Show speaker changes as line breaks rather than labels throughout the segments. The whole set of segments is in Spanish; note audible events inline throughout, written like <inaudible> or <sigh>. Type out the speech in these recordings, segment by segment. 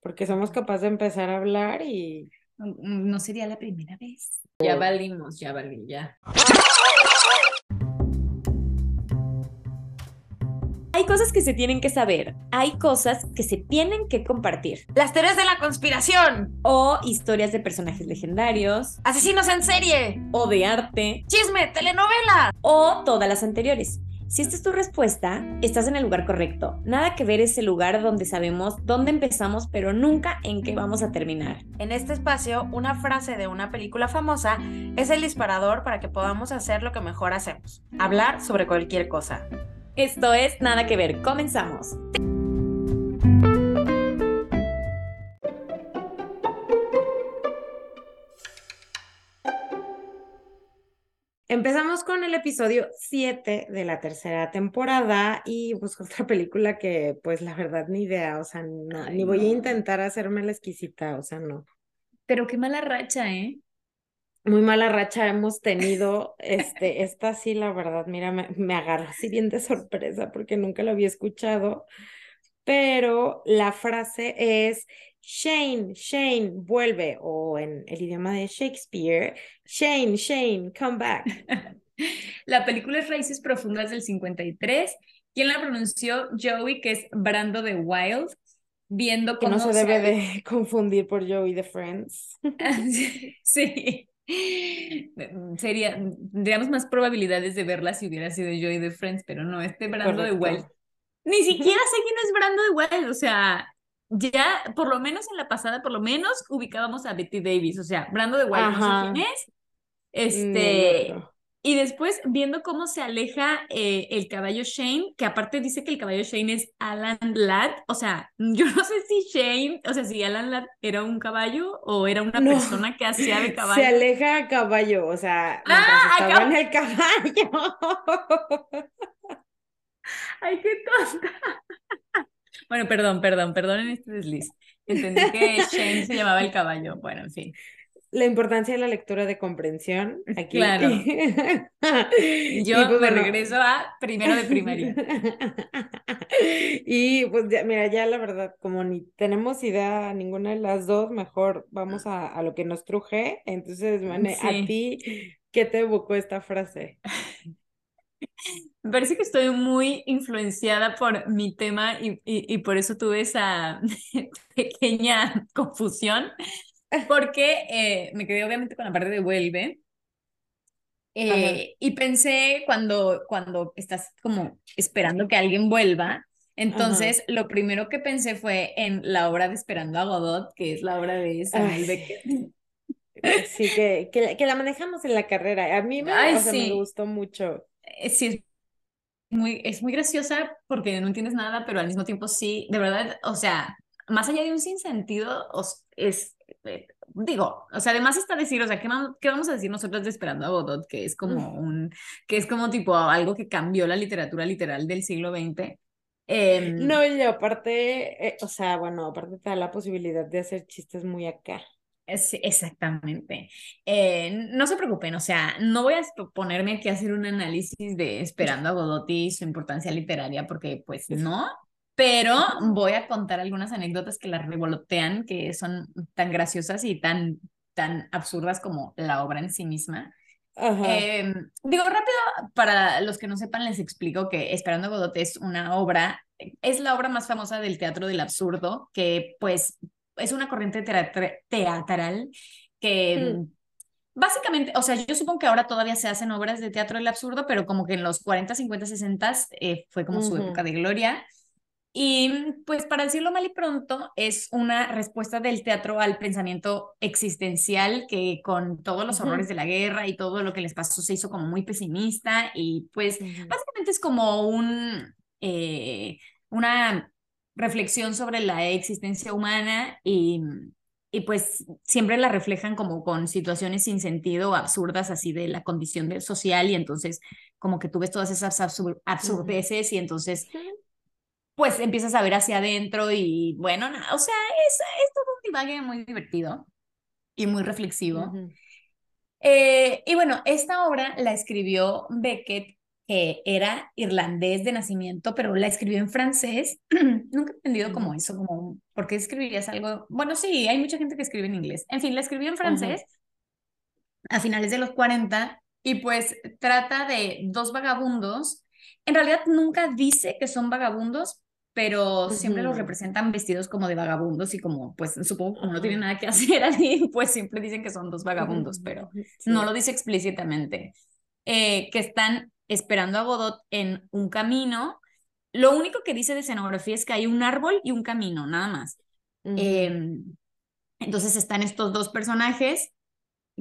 porque somos capaces de empezar a hablar y...
No sería la primera vez. Ya valimos, ya valí, ya. Hay cosas que se tienen que saber, hay cosas que se tienen que compartir.
Las teorías de la conspiración.
O historias de personajes legendarios.
Asesinos en serie.
O de arte.
Chisme, telenovela.
O todas las anteriores. Si esta es tu respuesta, estás en el lugar correcto. Nada que ver ese lugar donde sabemos dónde empezamos, pero nunca en qué vamos a terminar.
En este espacio, una frase de una película famosa es el disparador para que podamos hacer lo que mejor hacemos, hablar sobre cualquier cosa.
Esto es Nada que ver, comenzamos.
Empezamos con el episodio 7 de la tercera temporada y pues <laughs> otra película que pues la verdad ni idea, o sea, ni voy a intentar hacerme la exquisita, o sea, no.
Pero qué mala racha, ¿eh?
Muy mala racha hemos tenido, este, <laughs> esta sí, la verdad, mira, me, me agarra así bien de sorpresa porque nunca lo había escuchado, pero la frase es, Shane, Shane, vuelve, o en el idioma de Shakespeare, Shane, Shane, come back. <laughs>
la película es Raíces Profundas del 53. ¿Quién la pronunció? Joey, que es Brando de Wild, viendo cómo...
Que no se debe de <laughs> confundir por Joey de Friends. <laughs>
sí. Sería, tendríamos más probabilidades de verla si hubiera sido Joey de Friends, pero no, este Brando de Wild. Ni siquiera sé quién es Brando de Wild, o sea, ya, por lo menos en la pasada, por lo menos ubicábamos a Betty Davis, o sea, Brando de Wild, no sé quién es. Este, y después viendo cómo se aleja eh, el caballo Shane, que aparte dice que el caballo Shane es Alan Ladd, o sea, <laughs> yo no sé si Shane, o sea, si Alan Ladd era un caballo o era una persona que hacía de <laughs> caballo.
Se aleja a caballo, o sea, ah, estaba en el caballo. <laughs>
Ay, qué tonta. Bueno, perdón, perdón, perdón en este desliz. Entendí que Shane se llamaba el caballo. Bueno, en fin.
La importancia de la lectura de comprensión aquí.
Claro. <laughs> Yo pues, me regreso a primero de primaria. <laughs>
y pues ya, mira, ya la verdad, como ni tenemos idea ninguna de las dos, mejor vamos a, a lo que nos truje. Entonces, Mane, a ti, ¿qué te evocó esta frase? <laughs> <laughs>
Me parece que estoy muy influenciada por mi tema y, y, por eso tuve esa <laughs> pequeña confusión, <laughs> porque eh, me quedé obviamente con la parte de vuelve. Eh, y pensé cuando, cuando estás como esperando que alguien vuelva, entonces lo primero que pensé fue en la obra de Esperando a Godot, que es la obra de Samuel Beckett.
Sí, que, que, la manejamos en la carrera. A mí me, me gustó mucho.
Eh, sí, es muy, es muy graciosa porque no entiendes nada, pero al mismo tiempo sí, de verdad, o sea, más allá de un sinsentido, es, eh, digo, o sea, además está decir, o sea, ¿qué, ¿qué, vamos a decir nosotros de Esperando a Godot? Que es como un, que es como tipo algo que cambió la literatura literal del siglo XX.
Em, no, y aparte, eh, o sea, bueno, aparte te da la posibilidad de hacer chistes muy acá.
Sí, exactamente. Eh, no se preocupen, o sea, no voy a ponerme aquí a hacer un análisis de Esperando a Godotti y su importancia literaria, porque pues no, pero voy a contar algunas anécdotas que la revolotean, que son tan graciosas y tan, tan absurdas como la obra en sí misma. Em, digo rápido, para los que no sepan, les explico que Esperando a Godot es una obra, es la obra más famosa del teatro del absurdo, que pues es una corriente teatral que... Mm. Básicamente, o sea, yo supongo que ahora todavía se hacen obras de teatro del absurdo, pero como que en los 40, 50, 60 fue como su época de gloria. Y pues para decirlo mal y pronto, es una respuesta del teatro al pensamiento existencial que con todos los horrores de la guerra y todo lo que les pasó se hizo como muy pesimista y pues básicamente es como un, eh, una reflexión sobre la existencia humana y, y pues siempre la reflejan como con situaciones sin sentido, absurdas así de la condición social y entonces como que tú ves todas esas absurdeces y entonces pues empiezas a ver hacia adentro y bueno, o sea, es, es todo un divague muy divertido y muy reflexivo. Eh, y bueno, esta obra la escribió Beckett que era irlandés de nacimiento, pero la escribió en francés. <clears throat> Nunca he entendido como eso, como, ¿por qué escribirías algo? Bueno, sí, hay mucha gente que escribe en inglés. En fin, la escribió en francés a finales de los 40 y pues trata de dos vagabundos. En realidad nunca dice que son vagabundos, pero siempre los representan vestidos como de vagabundos y como, pues supongo como no tienen nada que <laughs> hacer ahí, pues siempre dicen que son dos vagabundos, pero no lo dice explícitamente. Eh, que están esperando a Godot en un camino. Lo único que dice de escenografía es que hay un árbol y un camino, nada más. Em, entonces están estos dos personajes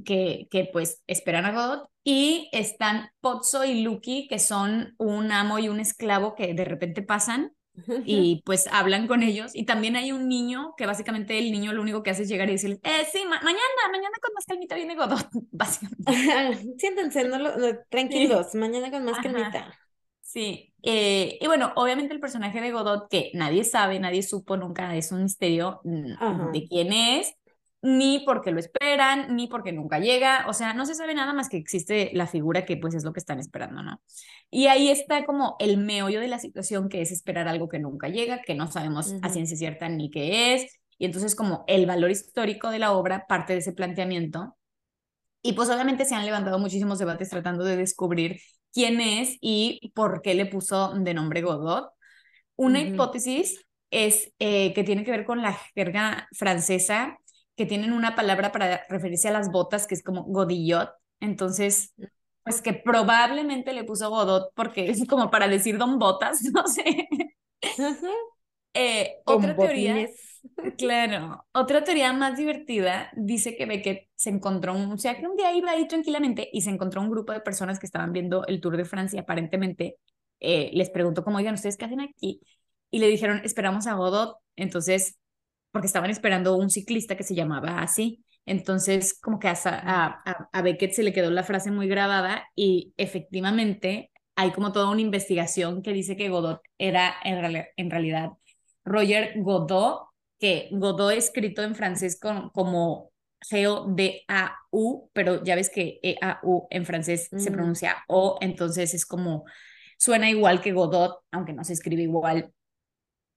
que, que pues esperan a Godot y están Pozzo y Lucky, que son un amo y un esclavo que de repente pasan y pues hablan con ellos. Y también hay un niño que básicamente el niño lo único que hace es llegar y decirles, eh, sí, mañana, mañana con más calmita viene Godot, <laughs> básicamente.
Siéntense, no tranquilos, mañana con más calmita.
Sí, eh, y bueno, obviamente el personaje de Godot, que nadie sabe, nadie supo nunca, es un misterio mm, de quién es, ni porque lo esperan, ni porque nunca llega, o sea, no se sabe nada más que existe la figura que pues es lo que están esperando, ¿no? Y ahí está como el meollo de la situación que es esperar algo que nunca llega, que no sabemos a ciencia cierta ni qué es, y entonces como el valor histórico de la obra parte de ese planteamiento. Y pues obviamente se han levantado muchísimos debates tratando de descubrir quién es y por qué le puso de nombre Godot. Una hipótesis es eh, que tiene que ver con la jerga francesa que tienen una palabra para referirse a las botas, que es como godillot. Entonces, pues que probablemente le puso godot porque es como para decir don botas, <laughs> no sé. Eh, otra teoría, <laughs> claro, otra teoría más divertida dice que Beckett se encontró, un, o sea, que un día iba ahí tranquilamente y se encontró un grupo de personas que estaban viendo el Tour de Francia, aparentemente eh, les preguntó como, oigan, ¿ustedes qué hacen aquí? Y le dijeron, esperamos a Godot. Entonces porque estaban esperando un ciclista que se llamaba así. Entonces, como que a, a, a, Beckett se le quedó la frase muy grabada y efectivamente hay como toda una investigación que dice que Godot era en, en realidad Roger Godot, que Godot escrito en francés con, como G-O-D-A-U, pero ya ves que E-A-U en francés se mm. pronuncia O, entonces es como, suena igual que Godot, aunque no se escribe igual.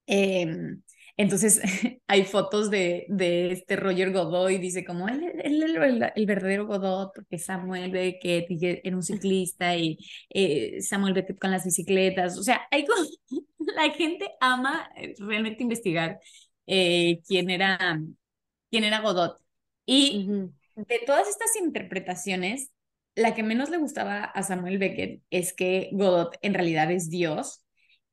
Eh, entonces <laughs> hay fotos de, de este Roger Godoy, dice como él, él, el, verdadero Godot, porque Samuel Beckett era un ciclista y eh, Samuel Beckett con las bicicletas. O sea, hay <laughs> la gente ama eh, realmente investigar eh, quién, era, quién era Godot. Y de todas estas interpretaciones, la que menos le gustaba a Samuel Beckett es que Godot en realidad es Dios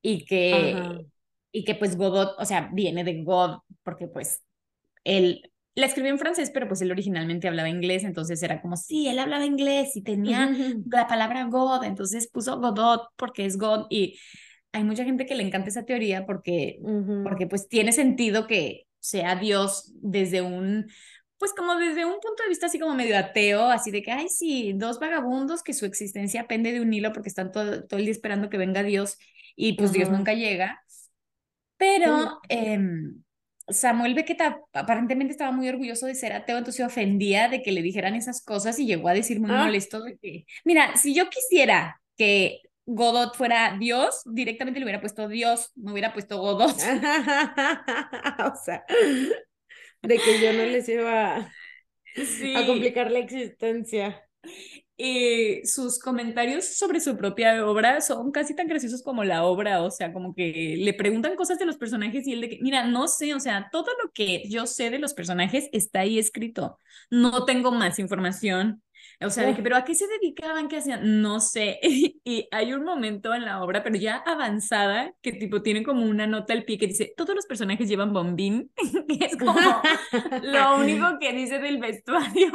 y que y que pues Godot, o sea, viene de God, porque pues él la escribió en francés, pero pues él originalmente hablaba inglés, entonces era como, sí, él hablaba inglés y tenía la palabra God, entonces puso Godot porque es God y hay mucha gente que le encanta esa teoría porque, porque pues tiene sentido que sea Dios desde un, pues como desde un punto de vista así como medio ateo, así de que, ay, sí, dos vagabundos que su existencia pende de un hilo porque están todo, todo el día esperando que venga Dios y pues Dios nunca llega. Pero em, Samuel Beckett aparentemente estaba muy orgulloso de ser ateo, entonces se ofendía de que le dijeran esas cosas y llegó a decir muy ah. molesto de que, mira, si yo quisiera que Godot fuera Dios, directamente le hubiera puesto Dios, no hubiera puesto Godot. <laughs>
o sea, de que yo no les iba a complicar la existencia.
Y sus comentarios sobre su propia obra son casi tan graciosos como la obra, o sea, como que le preguntan cosas de los personajes y él de que, mira, no sé, o sea, todo lo que yo sé de los personajes está ahí escrito, no tengo más información, o sea, dije, pero ¿a qué se dedicaban? ¿Qué hacían? No sé. <laughs> Y hay un momento en la obra, pero ya avanzada, que tipo tiene como una nota al pie que dice, todos los personajes llevan bombín, <laughs> que es como <laughs> lo único que dice del vestuario.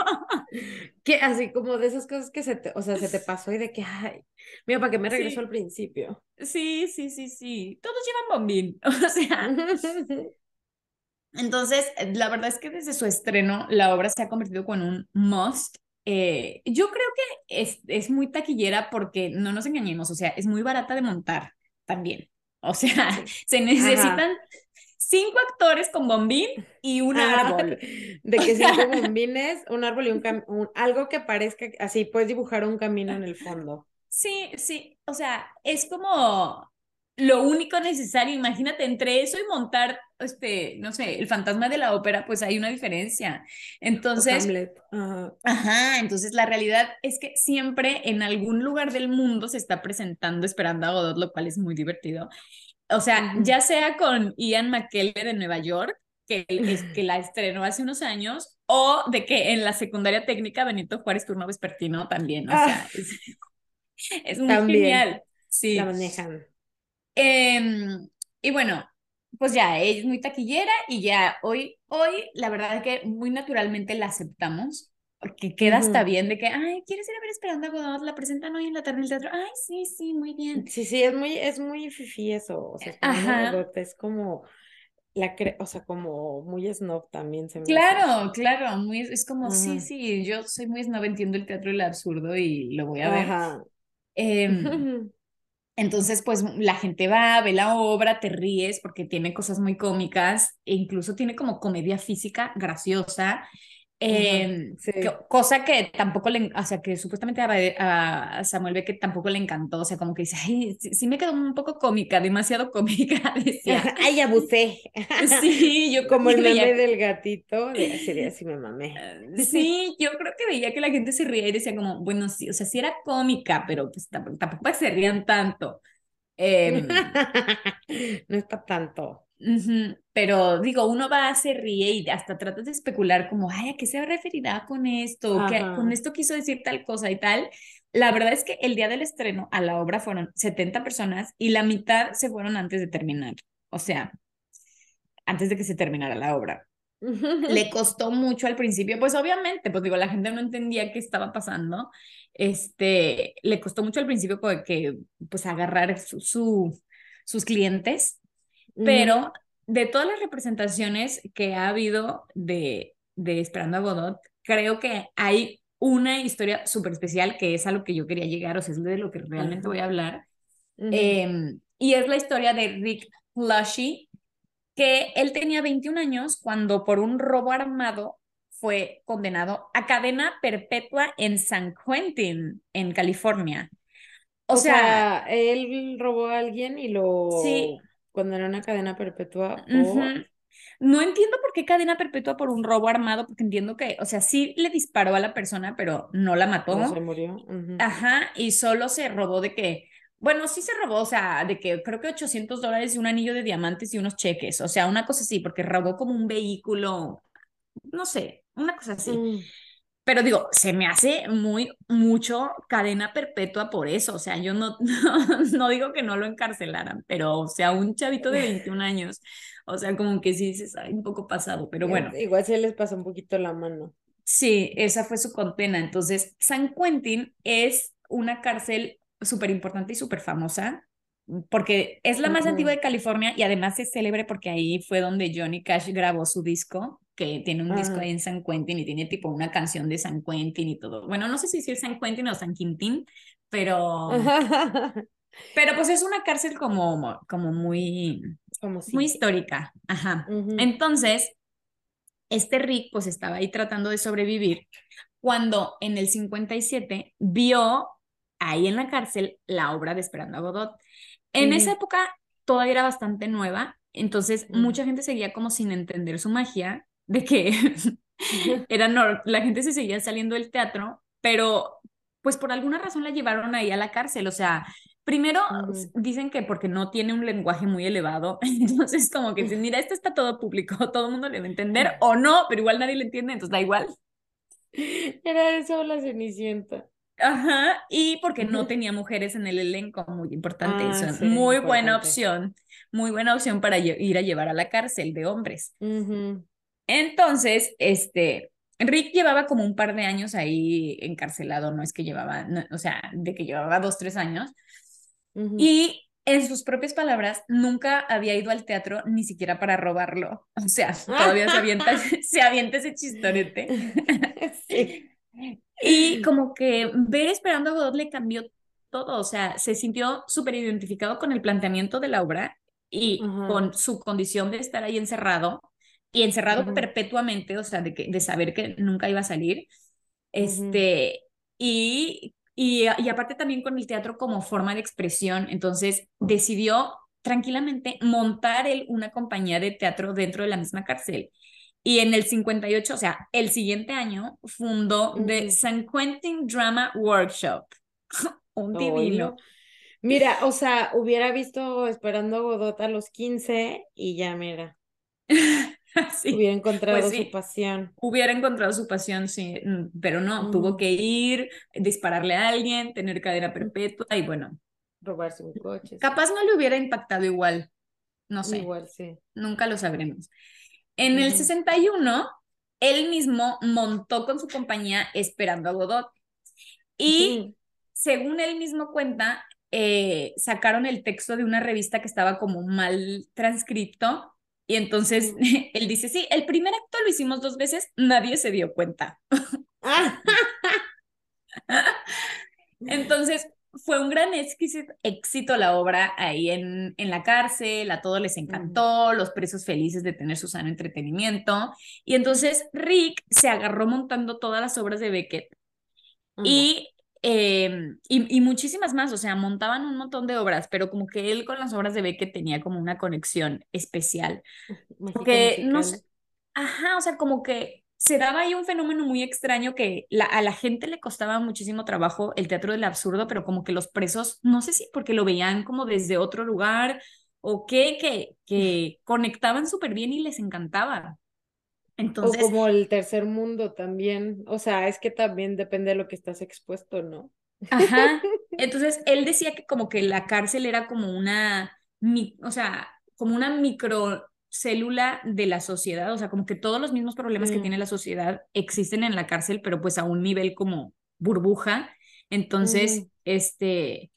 Que así como de esas cosas que se te, o sea, se te pasó y de que, ay, mira, ¿para qué me regresó al principio?
Sí, sí, sí, sí. Todos llevan bombín. O sea. Entonces, la verdad es que desde su estreno, la obra se ha convertido en un must eh, yo creo que es, es muy taquillera porque no nos engañemos, o sea, es muy barata de montar también. O sea, <laughs> se necesitan cinco actores con bombín y un árbol. <laughs>
De que cinco bombines, un árbol y un, un, algo que parezca así, puedes dibujar un camino en el fondo.
Sí, sí, o sea, es como lo único necesario, imagínate, entre eso y montar, este, no sé, el fantasma de la ópera, pues hay una diferencia. Entonces, ajá. entonces la realidad es que siempre en algún lugar del mundo se está presentando Esperando a Godot, lo cual es muy divertido. O sea, ya sea con Ian McKellen de Nueva York, que, es, que la estrenó hace unos años, o de que en la secundaria técnica Benito Juárez Turno Vespertino también, o sea, ah. es, <laughs> muy genial. Sí.
La manejan.
Em, y bueno, pues ya, ella es muy taquillera y ya hoy, hoy, la verdad es que muy naturalmente la aceptamos, porque queda hasta bien de que, ay, ¿quieres ir a ver Esperando a Godot? La presentan hoy en la tarde en el teatro. Ay, sí, sí, muy bien.
Sí, sí, es muy, es muy fifi eso, o sea, Ajá. es como la o sea, como muy snob también se me
Claro, claro, muy, es como, sí, sí, yo soy muy snob, entiendo el teatro y el absurdo y lo voy a ver. Ajá. <laughs> Entonces, pues la gente va, ve la obra, te ríes porque tiene cosas muy cómicas e incluso tiene como comedia física graciosa. Em, cosa que tampoco le, o sea, que supuestamente a, Samuel Beckett tampoco le encantó, o sea, como que dice, ay, sí, me quedó un poco cómica, demasiado cómica, <laughs> decía.
ay, abusé. <laughs>
sí, yo <laughs>
como el meme del gatito, de ese así me mamé.
sí, yo creo que veía que la gente se ría y decía como, bueno, sí, o sea, sí era cómica, pero pues tampoco, tampoco se rían tanto. Em,
no está tanto.
Pero digo, uno va, a se ríe y hasta tratas de especular como, ay, ¿a qué se referirá con esto? ¿Qué, con esto quiso decir tal cosa y tal. La verdad es que el día del estreno a la obra fueron 70 personas y la mitad se fueron antes de terminar. O sea, antes de que se terminara la obra. Le <laughs> costó mucho al principio, pues obviamente, pues digo, la gente no entendía qué estaba pasando. Este, le costó mucho al principio que, pues agarrar su, sus clientes pero de todas las representaciones que ha habido de, de Esperando a Godot, creo que hay una historia súper especial que es a lo que yo quería llegar, o sea, es de lo que realmente voy a hablar. Em, y es la historia de Rick Lushy, que él tenía 21 años cuando por un robo armado fue condenado a cadena perpetua en San Quentin, en California.
O, sea, él robó a alguien y lo... Sí, cuando era una cadena perpetua.
No entiendo por qué cadena perpetua por un robo armado, porque entiendo que, o sea, sí le disparó a la persona, pero no la mató.
No se murió.
Ajá, y solo se robó de que, bueno, sí se robó, o sea, de que creo que 800 dólares y un anillo de diamantes y unos cheques, o sea, una cosa así, porque robó como un vehículo, no sé, una cosa así. Mm. Pero digo, se me hace muy, mucho cadena perpetua por eso. O sea, yo no, <laughs> no, digo que no lo encarcelaran, pero, o sea, un chavito de 21 años, o sea, como que sí se sabe un poco pasado, pero bueno.
Igual se les pasa un poquito la mano.
Sí, esa fue su condena. Entonces, San Quentin es una cárcel súper importante y súper famosa porque es la más antigua de California y además es célebre porque ahí fue donde Johnny Cash grabó su disco, que tiene un disco ahí en San Quentin y tiene tipo una canción de San Quentin y todo. Bueno, no sé si es San Quentin o San Quintín, pero... <laughs> pero pues es una cárcel como, como muy, como muy histórica. Ajá. Entonces, este Rick pues estaba ahí tratando de sobrevivir cuando en el 57 vio ahí en la cárcel la obra de Esperando a Godot en esa época todavía era bastante nueva, entonces mucha gente seguía como sin entender su magia de que <laughs> era no, la gente se seguía saliendo del teatro, pero pues por alguna razón la llevaron ahí a la cárcel, o sea, primero dicen que porque no tiene un lenguaje muy elevado, <laughs> entonces como que dicen, mira, esto está todo público, <laughs> todo el mundo le va a entender o no, pero igual nadie le entiende, entonces da igual.
Era eso la Cenicienta.
Ajá, y porque no tenía mujeres en el elenco, muy importante ah, eso. muy buena opción, muy buena opción para ir a llevar a la cárcel de hombres. Entonces, este, Rick llevaba como un par de años ahí encarcelado, no es que llevaba, o sea, de que llevaba dos, tres años. Y en sus propias palabras, nunca había ido al teatro ni siquiera para robarlo. O sea, <laughs> todavía se avienta, <laughs> se avienta ese chistorete. <laughs> sí. Y como que ver Esperando a Godot le cambió todo, o sea, se sintió súper identificado con el planteamiento de la obra y con su condición de estar ahí encerrado y encerrado perpetuamente, o sea, de, que, de saber que nunca iba a salir. Este, y y, y aparte también con el teatro como forma de expresión, entonces decidió tranquilamente montar él una compañía de teatro dentro de la misma cárcel. Y en el 58, o sea, el siguiente año, fundó The San Quentin Drama Workshop. <laughs> Un divino.
Mira, o sea, hubiera visto Esperando a Godot a los 15 y ya, mira. <laughs> <laughs> Hubiera encontrado pues su pasión.
Hubiera encontrado su pasión, sí, mm, pero no, tuvo que ir, dispararle a alguien, tener cadena perpetua y bueno.
Robarse un coche.
Capaz no le hubiera impactado igual, no sé.
Igual, sí.
Nunca lo sabremos. En el 61, él mismo montó con su compañía Esperando a Godot. Y según él mismo cuenta, eh, sacaron el texto de una revista que estaba como mal transcripto y entonces <laughs> él dice, sí, el primer acto lo hicimos dos veces, nadie se dio cuenta. <laughs> <laughs> entonces fue un gran éxito la obra ahí en, en la cárcel, a todos les encantó, los presos felices de tener su sano entretenimiento. Y entonces Rick se agarró montando todas las obras de Beckett y Em, y, y, muchísimas más, o sea, montaban un montón de obras, pero como que él con las obras de Beckett tenía como una conexión especial. Porque no ajá, o sea, como que se daba ahí un fenómeno muy extraño que la, a la gente le costaba muchísimo trabajo el teatro del absurdo, pero como que los presos, no sé si porque lo veían como desde otro lugar o qué, que, que conectaban súper bien y les encantaba.
Entonces, o como el tercer mundo también, o sea, es que también depende de lo que estás expuesto, ¿no?
Ajá. <laughs> Entonces, él decía que como que la cárcel era como una, o sea, como una microcélula de la sociedad, o sea, como que todos los mismos problemas que tiene la sociedad existen en la cárcel, pero pues a un nivel como burbuja. Entonces, este,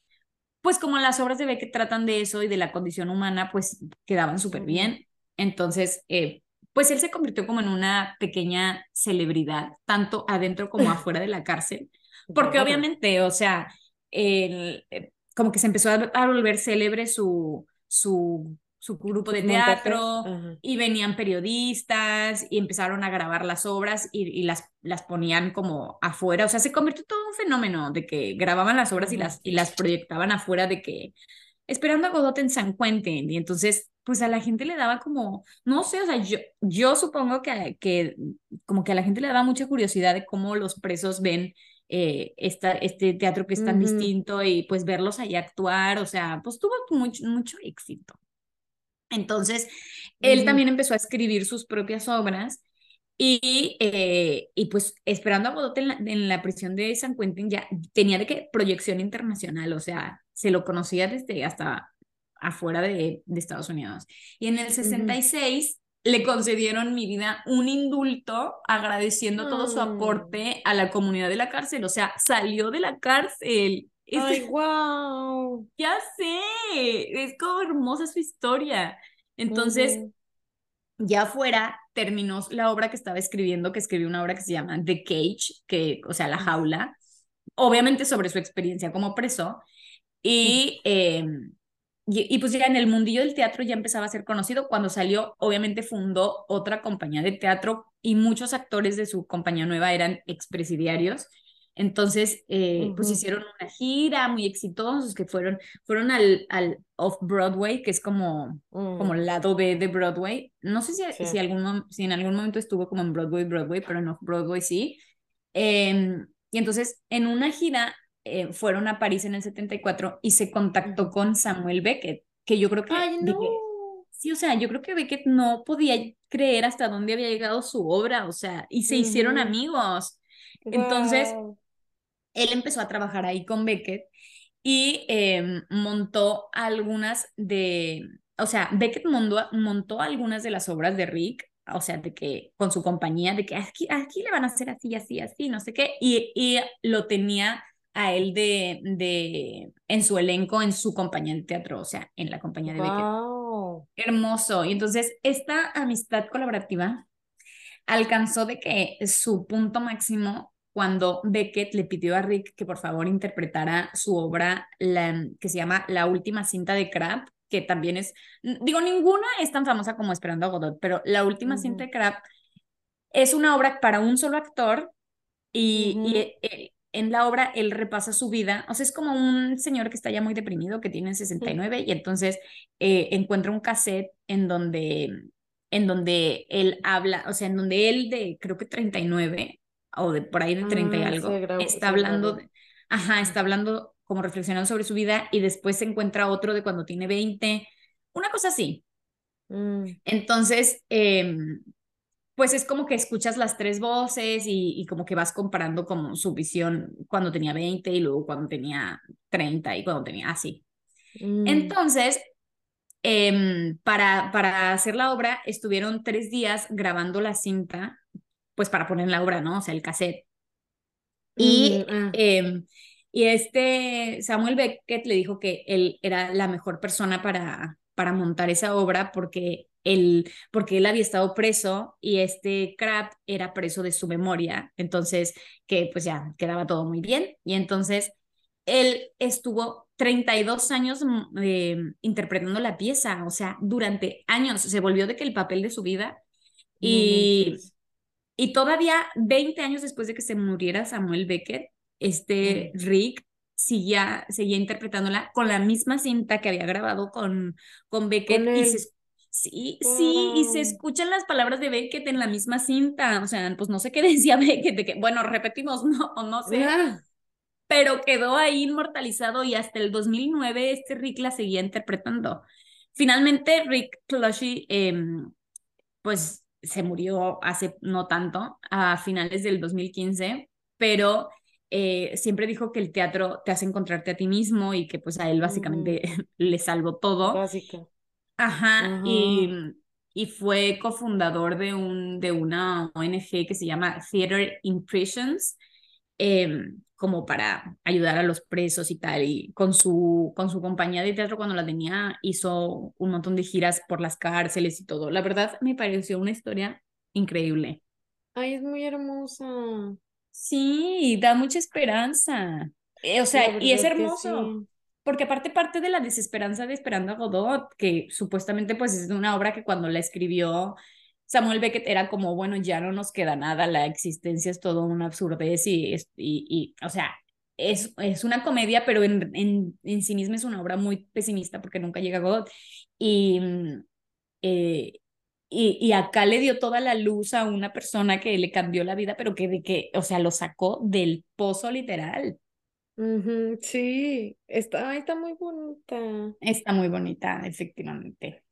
pues como las obras de Beckett tratan de eso y de la condición humana, pues quedaban súper bien. Entonces, eh, pues él se convirtió como en una pequeña celebridad, tanto adentro como <laughs> afuera de la cárcel, porque obviamente, o sea, el, eh, como que se empezó a, volver célebre su, su, su grupo de teatro y venían periodistas y empezaron a grabar las obras y, las, las ponían como afuera, o sea, se convirtió todo un fenómeno de que grababan las obras y, las, y las proyectaban afuera de que esperando a Godot en San Quentin y entonces pues a la gente le daba como, no sé, o sea, yo, yo supongo que, que como que a la gente le daba mucha curiosidad de cómo los presos ven eh, esta, este teatro que es tan distinto y pues verlos ahí actuar, o sea, pues tuvo mucho, mucho éxito. Entonces, él también empezó a escribir sus propias obras y, eh, y pues esperando a Godot en la, en la, prisión de San Quentin ya tenía de que proyección internacional, o sea, se lo conocía desde hasta afuera de, de Estados Unidos. Y en el 66 le concedieron mi vida un indulto agradeciendo todo su aporte a la comunidad de la cárcel. O sea, salió de la cárcel.
¡Ay, <laughs> wow!
Ya sé, es como hermosa su historia. Entonces, ya afuera terminó la obra que estaba escribiendo, que escribió una obra que se llama The Cage, que, o sea, la jaula, obviamente sobre su experiencia como preso. Y, y, pues ya en el mundillo del teatro ya empezaba a ser conocido. Cuando salió, obviamente fundó otra compañía de teatro y muchos actores de su compañía nueva eran expresidiarios. Entonces, eh, pues hicieron una gira muy exitosos que fueron, fueron al, al Off-Broadway, que es como, como el mm. lado B de Broadway. No sé si, si, algún, si en algún momento estuvo como en Broadway, Broadway, pero en Off-Broadway sí. Em, y entonces, en una gira eh, fueron a París en el 74 y se contactó con Samuel Beckett, que yo creo que... sí, o sea, yo creo que Beckett no podía creer hasta dónde había llegado su obra, o sea, y se hicieron amigos. Entonces, él empezó a trabajar ahí con Beckett y em, montó algunas de, o sea, Beckett montó, montó algunas de las obras de Rick, o sea, de que con su compañía, de que aquí, aquí le van a hacer así, así, así, no sé qué, y, y lo tenía a él de, de, en su elenco, en su compañía de teatro, o sea, en la compañía de Beckett. Hermoso. Y entonces, esta amistad colaborativa alcanzó de que su punto máximo cuando Beckett le pidió a Rick que por favor interpretara su obra la, que se llama La última cinta de Crab, que también es, digo, ninguna es tan famosa como Esperando a Godot, pero La última cinta de Crab es una obra para un solo actor y, y, en la obra él repasa su vida, o sea, es como un señor que está ya muy deprimido, que tiene 69 y entonces eh, encuentra un cassette en donde, en donde él habla, o sea, en donde él de creo que 39 o de por ahí de 30 y
Ah,
algo, está hablando, de- ajá, está hablando como reflexionando sobre su vida y después se encuentra otro de cuando tiene 20, una cosa así.
Mm,
Entonces, em, pues es como que escuchas las tres voces y, y como que vas comparando como su visión cuando tenía 20 y luego cuando tenía 30 y cuando tenía así.
mm.
Entonces, em, para, para hacer la obra estuvieron tres días grabando la cinta, pues para poner la obra, ¿no? O sea, el cassette. Y,
Mm, ah.
em, y este Samuel Beckett le dijo que él era la mejor persona para, para montar esa obra porque él, porque él había estado preso y este Crab era preso de su memoria. Entonces, que pues ya quedaba todo muy bien. Y entonces él estuvo 32 años mm, eh, interpretando la pieza, o sea, durante años. Se volvió de que el papel de su vida. Y, y todavía 20 años después de que se muriera Samuel Beckett, este Rick seguía, seguía interpretándola con la misma cinta que había grabado con, con Beckett.
Con
y se, sí, sí, y se escuchan las palabras de Beckett en la misma cinta. O sea, pues no sé qué <laughs> decía Beckett, de que, bueno, repetimos, no, o no sé,
Ah,
pero quedó ahí inmortalizado y hasta el 2009 este Rick la seguía interpretando. Finalmente, Rick Clushy, em, pues se murió hace no tanto, a finales del 2015, pero eh, siempre dijo que el teatro te hace encontrarte a ti mismo y que pues a él básicamente <laughs> le salvó todo.
básica.
Ajá,
Ajá.
y, y fue cofundador de, un, de una ONG que se llama Theater in Prisons, em, como para ayudar a los presos y tal. Y con su, con su compañía de teatro, cuando la tenía, hizo un montón de giras por las cárceles y todo. La verdad, me pareció una historia increíble.
Ay, es muy hermosa.
Sí, da mucha esperanza. Eh, o sea, y es hermoso.
sí.
Porque aparte parte de la desesperanza de Esperando a Godot, que supuestamente pues es una obra que cuando la escribió Samuel Beckett era como, bueno, ya no nos queda nada, la existencia es todo una absurdez y, y, y o sea, es, es una comedia, pero en, en, sí misma es una obra muy pesimista porque nunca llega a Godot. Y, mm, eh, y, y acá le dio toda la luz a una persona que le cambió la vida, pero que que, o sea, lo sacó del pozo literal.
Ujú, sí, está, ay, está muy bonita.
Está muy bonita, efectivamente.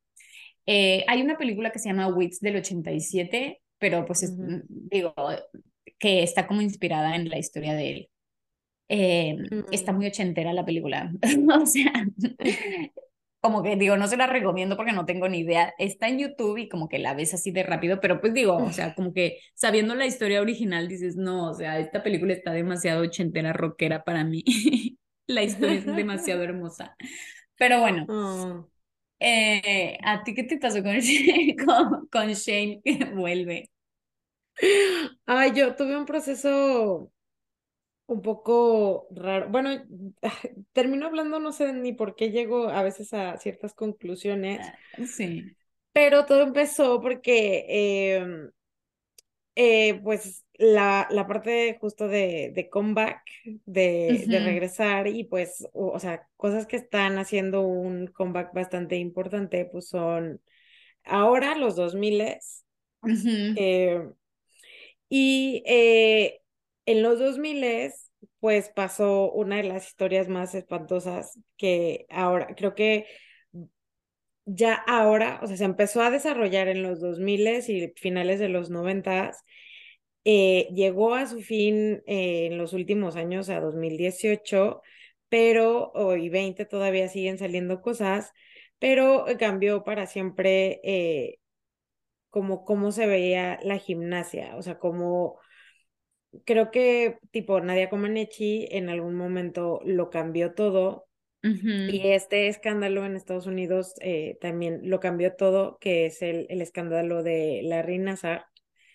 Eh, hay una película que se llama Wits del 87, pero pues es-
Ujú.
digo, que está como inspirada en la historia de él. Eh, está
Mm.
muy ochentera la película. <laughs> O sea, <laughs> como que digo, no se la recomiendo porque no tengo ni idea. Está en YouTube y como que la ves así de rápido, pero pues digo, o sea, como que sabiendo la historia original dices, no, o sea, esta película está demasiado ochentera, rockera para mí. <laughs> La historia es demasiado <laughs> hermosa. Pero bueno,
Ah.
eh, ¿a ti qué te pasó con, <laughs> con, con Shane que vuelve?
Ay, yo tuve un proceso un poco raro. Bueno, <laughs> termino hablando, no sé ni por qué llego a veces a ciertas conclusiones,
Sí.
pero todo empezó porque, em, eh, pues, la, la parte justo de, de comeback, de, de regresar y pues, o, o sea, cosas que están haciendo un comeback bastante importante, pues son ahora los 2000
Ujú.
eh, y eh, en los 2000 pues pasó una de las historias más espantosas que ahora, creo que ya ahora, o sea, se empezó a desarrollar en los 2000 y finales de los 90, eh, llegó a su fin eh, en los últimos años, a 2018, pero hoy 20 todavía siguen saliendo cosas, pero cambió para siempre eh, como cómo se veía la gimnasia, o sea, como creo que tipo Nadia Comaneci en algún momento lo cambió todo y este escándalo en Estados Unidos eh, también lo cambió todo, que es el, el escándalo de Larry Nassar,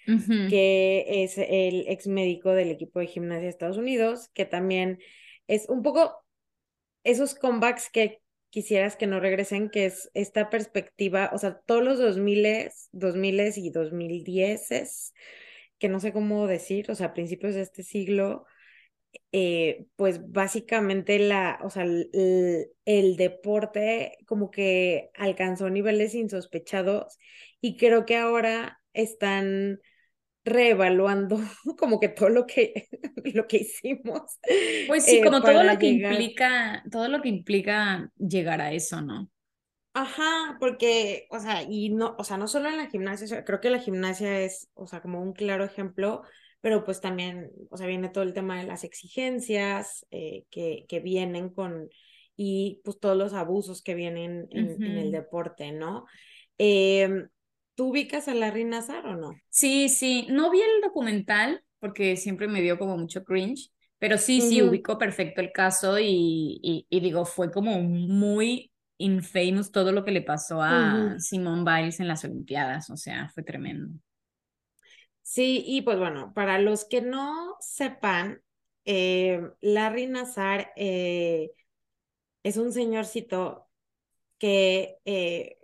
Ujú.
que es el ex médico del equipo de gimnasia de Estados Unidos, que también es un poco esos comebacks que quisieras que no regresen, que es esta perspectiva, o sea, todos los 2000, 2000 y 2010, que no sé cómo decir, o sea, a principios de este siglo, eh, pues básicamente la, o sea, el, deporte como que alcanzó niveles insospechados y creo que ahora están reevaluando <laughs> como que todo lo que, <laughs> lo que hicimos.
Pues sí, como todo lo que implica, todo lo que implica llegar a eso, ¿no?
Ajá, porque, o sea, y no, o sea, no solo en la gimnasia, creo que la gimnasia es, o sea, como un claro ejemplo, pero pues también, o sea, viene todo el tema de las exigencias eh, que, que vienen con, y pues todos los abusos que vienen en, el deporte, ¿no? Em, ¿Tú ubicas a Larry Nazar o no?
Sí, sí, no vi el documental porque siempre me dio como mucho cringe, pero sí, sí, ubico perfecto el caso y, y, digo, fue como muy infamous todo lo que le pasó a Simone Biles en las Olimpiadas, o sea, fue tremendo.
Sí, y pues bueno, para los que no sepan, eh, Larry Nazar eh, es un señorcito que, eh,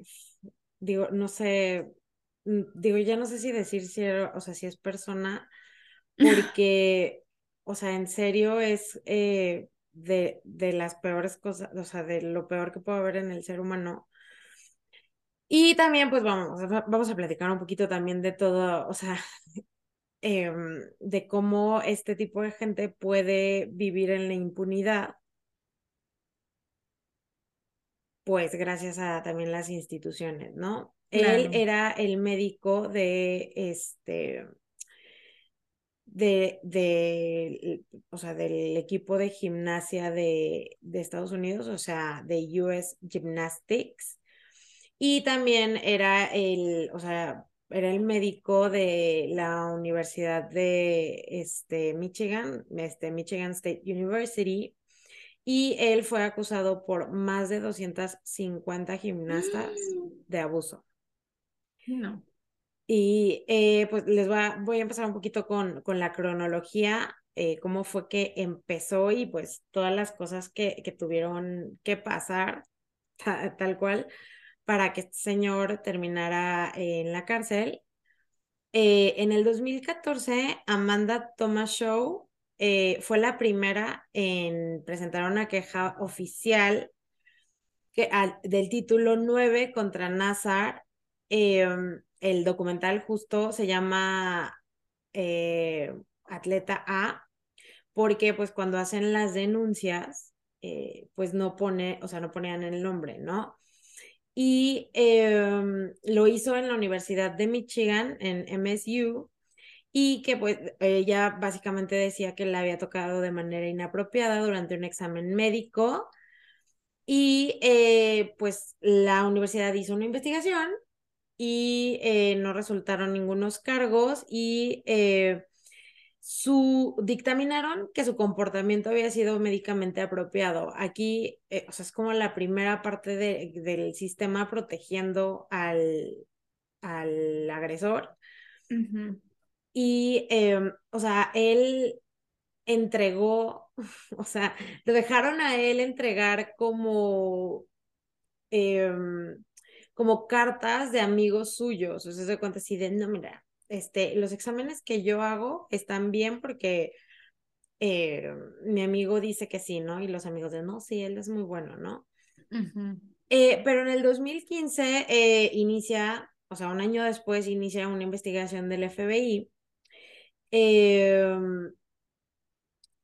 digo, no sé, mm, digo, ya no sé si decir si, o sea, si es persona, <laughs> porque, o sea, en serio es de, de las peores cosas, o sea, de lo peor que puede haber en el ser humano. Y también, pues vamos, vamos a platicar un poquito también de todo, o sea, <laughs> em, de cómo este tipo de gente puede vivir en la impunidad, pues gracias a también las instituciones, ¿no? Él era el médico de este de, de, o sea, del equipo de gimnasia de, de Estados Unidos, o sea, de US Gymnastics. Y también era el, o sea, era el médico de la Universidad de este, Michigan, este, Michigan State University, y él fue acusado por más de 250 gimnastas de abuso.
No.
Y eh, pues les voy a, voy a empezar un poquito con, con la cronología, eh, cómo fue que empezó y pues todas las cosas que, que tuvieron que pasar, tal cual, para que este señor terminara en la cárcel. Eh, en el 2014, Amanda Thomas Show fue la primera en presentar una queja oficial que, del título 9 contra Nazar. Em, el documental justo se llama eh, Atleta A, porque pues cuando hacen las denuncias, eh, pues no pone, o sea, no ponían el nombre, ¿no? Y em, lo hizo en la Universidad de Michigan, en MSU, y que pues ella básicamente decía que la había tocado de manera inapropiada durante un examen médico. Y eh, pues la universidad hizo una investigación y eh, no resultaron ningunos cargos y eh, su, dictaminaron que su comportamiento había sido médicamente apropiado. Aquí, eh, o sea, es como la primera parte del sistema protegiendo al, al agresor. Y, em, o sea, él entregó, <laughs> o sea, lo dejaron a él entregar como em, como cartas de amigos suyos, o sea, se cuenta así de, no, mira, este, los exámenes que yo hago están bien porque eh, mi amigo dice que sí, ¿no? Y los amigos de, no, sí, él es muy bueno, ¿no? Eh, pero en el 2015 eh, inicia, o sea, un año después inicia una investigación del FBI. Em,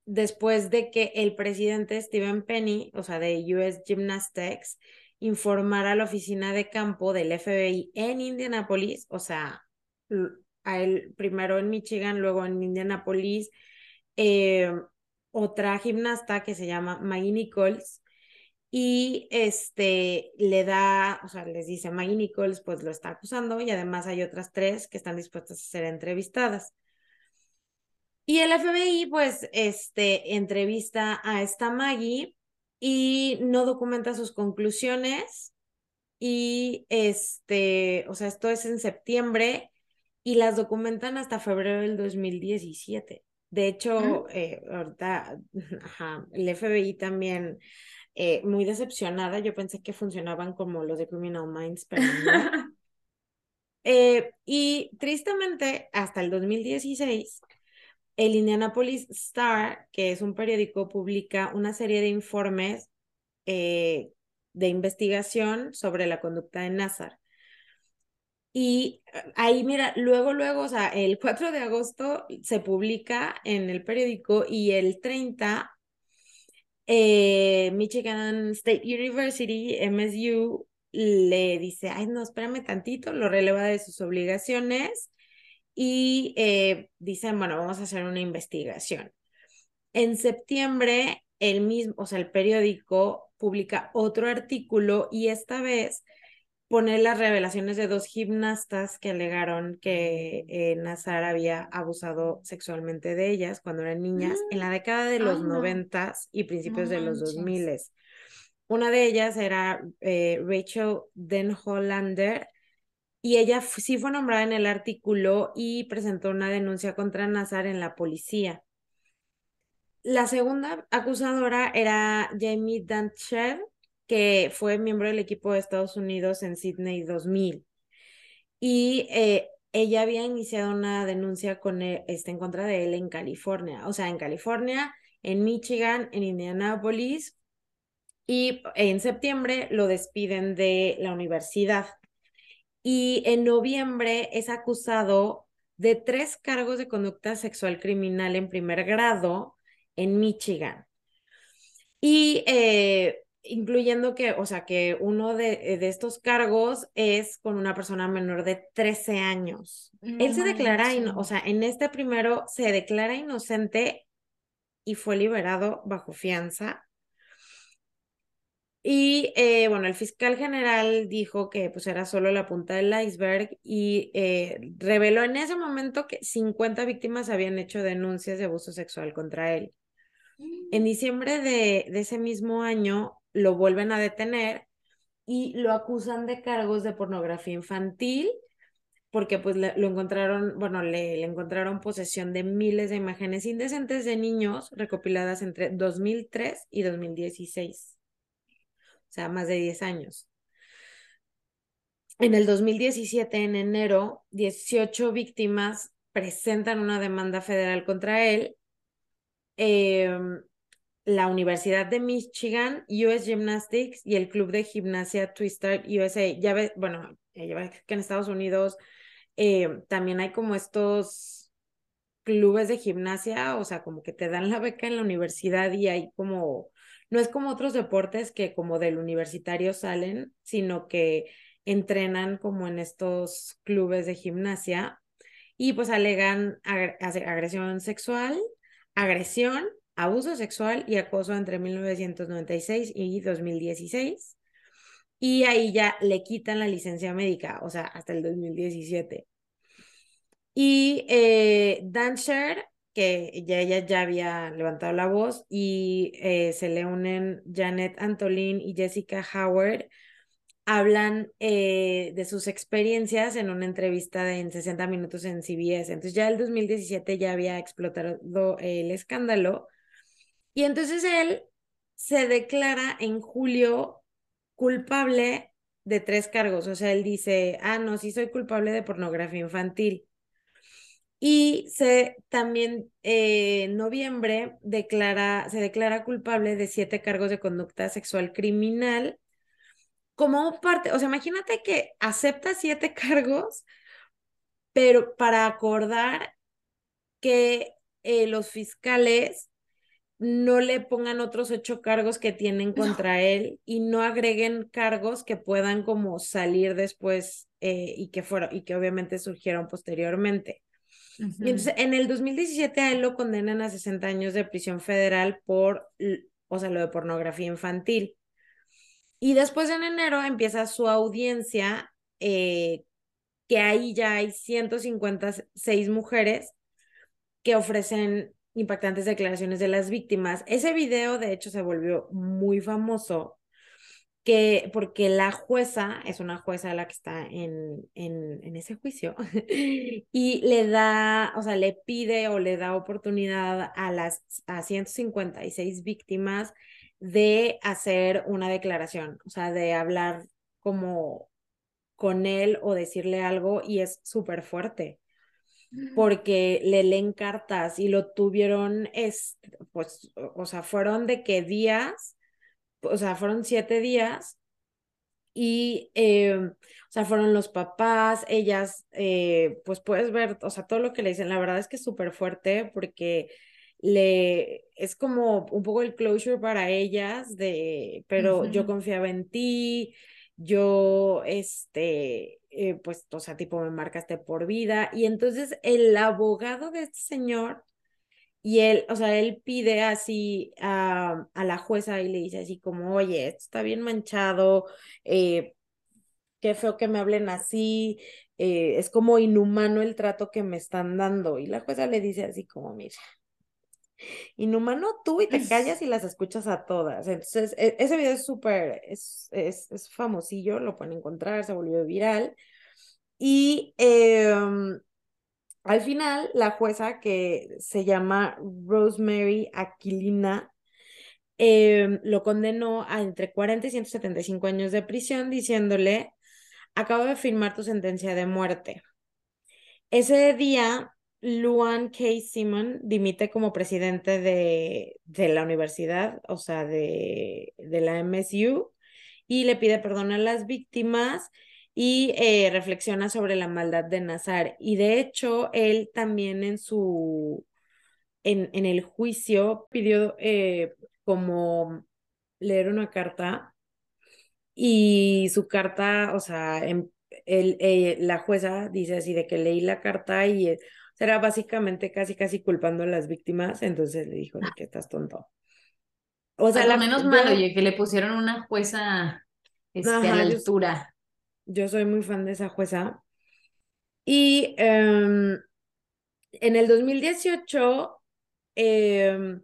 después de que el presidente Steven Penny, o sea, de US Gymnastics, informar a la oficina de campo del FBI en Indianapolis, o sea, primero en Michigan, luego en Indianapolis, eh, otra gimnasta que se llama Maggie Nichols, y este le da, o sea, les dice Maggie Nichols, pues lo está acusando, y además hay otras tres que están dispuestas a ser entrevistadas. Y el FBI, pues, este, entrevista a esta Maggie y no documenta sus conclusiones. Y este, o sea, esto es en septiembre y las documentan hasta febrero del 2017. De hecho, eh, ahorita <laughs> el FBI también eh, muy decepcionada. Yo pensé que funcionaban como los de Criminal Minds, pero no. <laughs> Eh, y tristemente, hasta el 2016, el Indianapolis Star, que es un periódico, publica una serie de informes eh, de investigación sobre la conducta de Nazar. Y eh, ahí, mira, luego, luego, o sea, el 4 de agosto se publica en el periódico y el 30, eh, Michigan State University, MSU, le dice, ay, no, espérame tantito, lo releva de sus obligaciones y eh, dicen, bueno, vamos a hacer una investigación. En septiembre, el mismo, o sea, el periódico publica otro artículo y esta vez pone las revelaciones de dos gimnastas que alegaron que eh, Nazar había abusado sexualmente de ellas cuando eran niñas en la mm, década de los noventas y principios de los dos miles. Una de ellas era eh, Rachel Den Hollander y ella sí fue nombrada en el artículo y presentó una denuncia contra Nazar en la policía. La segunda acusadora era Jamie Dancher, que fue miembro del equipo de Estados Unidos en Sydney 2000. Y eh, ella había iniciado una denuncia con e, este, en contra de él en California, o sea, en California, en Michigan, en Indianapolis, y en septiembre lo despiden de la universidad. Y en noviembre es acusado de tres cargos de conducta sexual criminal en primer grado en Michigan. Y eh, incluyendo que, o sea, que uno de, de, estos cargos es con una persona menor de 13 años. Él se declara, o sea, en este primero se declara inocente y fue liberado bajo fianza. Y eh, bueno, el fiscal general dijo que pues era solo la punta del iceberg y eh, reveló en ese momento que 50 víctimas habían hecho denuncias de abuso sexual contra él. En mm. diciembre de, de ese mismo año lo vuelven a detener y lo acusan de cargos de pornografía infantil porque pues lo encontraron, bueno, le, le, encontraron posesión de miles de imágenes indecentes de niños recopiladas entre 2003 y 2016. O sea, más de 10 años. En el 2017, en enero, 18 víctimas presentan una demanda federal contra él. Eh, la Universidad de Michigan, US Gymnastics y el Club de Gimnasia Twister USA. Ya ves, bueno, ya ves que en Estados Unidos eh, también hay como estos clubes de gimnasia, o sea, como que te dan la beca en la universidad y hay como, no es como otros deportes que como del universitario salen, sino que entrenan como en estos clubes de gimnasia y pues alegan agresión sexual, agresión abuso sexual y acoso entre 1996 y 2016. Y ahí ya le quitan la licencia médica, o sea, hasta el 2017. Y eh, Dancer, que ya ella ya había levantado la voz, y eh, se le unen Janet Antolin y Jessica Howard, hablan eh, de sus experiencias en una entrevista de, en 60 minutos en CBS. Entonces ya el 2017 ya había explotado el escándalo y entonces él se declara en julio culpable de tres cargos. O sea, él dice, ah, no, sí soy culpable de pornografía infantil. Y se también eh, en noviembre declara, se declara culpable de siete cargos de conducta sexual criminal como parte, o sea, imagínate que acepta siete <laughs> cargos, pero para acordar que eh, los fiscales no le pongan otros ocho cargos que tienen contra él y no agreguen cargos que puedan como salir después eh, y que fueron y que obviamente surgieron posteriormente. Entonces en el 2017 a él lo condenan a 60 años de prisión federal por, o sea, lo de pornografía infantil. Y después en enero empieza su audiencia, eh, que ahí ya hay 156 mujeres que ofrecen impactantes declaraciones de las víctimas. Ese video, de hecho, se volvió muy famoso que porque la jueza es una jueza la que está en, en, en, ese juicio <laughs> y le da, o sea, le pide o le da oportunidad a las a 156 víctimas de hacer una declaración, o sea, de hablar como con él o decirle algo y es súper fuerte. porque le leen cartas y lo tuvieron, este, pues, o sea, fueron de qué días, o sea, fueron siete días y, eh, o sea, fueron los papás, ellas, eh, pues puedes ver, o sea, todo lo que le dicen, la verdad es que es súper fuerte porque le, es como un poco el closure para ellas de, pero yo confiaba en ti, yo, este, eh, pues, o sea, tipo, me marcaste por vida. Y entonces el abogado de este señor, y él, o sea, él pide así a, a la jueza y le dice así como, oye, esto está bien manchado, eh, qué feo que me hablen así, eh, es como inhumano el trato que me están dando. Y la jueza le dice así como, mira, inhumano tú y te callas y <laughs> las escuchas a todas. Entonces, e, ese video es súper, es, es, es, famosillo, lo pueden encontrar, se volvió viral. Y em, al final, la jueza que se llama Rosemary Aquilina em, lo condenó a entre 40 y 175 años de prisión, diciéndole, acabo de firmar tu sentencia de muerte. Ese día Luan K. Simon dimite como presidente de, de la universidad, o sea, de, de, la MSU, y le pide perdón a las víctimas y eh, reflexiona sobre la maldad de Nazar. Y de hecho, él también en su, en, en el juicio pidió eh, como leer una carta y su carta, o sea, en, el, eh, la jueza dice así de que leí la carta y era básicamente casi, casi culpando a las víctimas, entonces le dijo que estás tonto.
O sea, lo menos malo, oye, que le pusieron una jueza este, a la altura.
Yo, soy muy fan de esa jueza. Y em, en el 2018, em,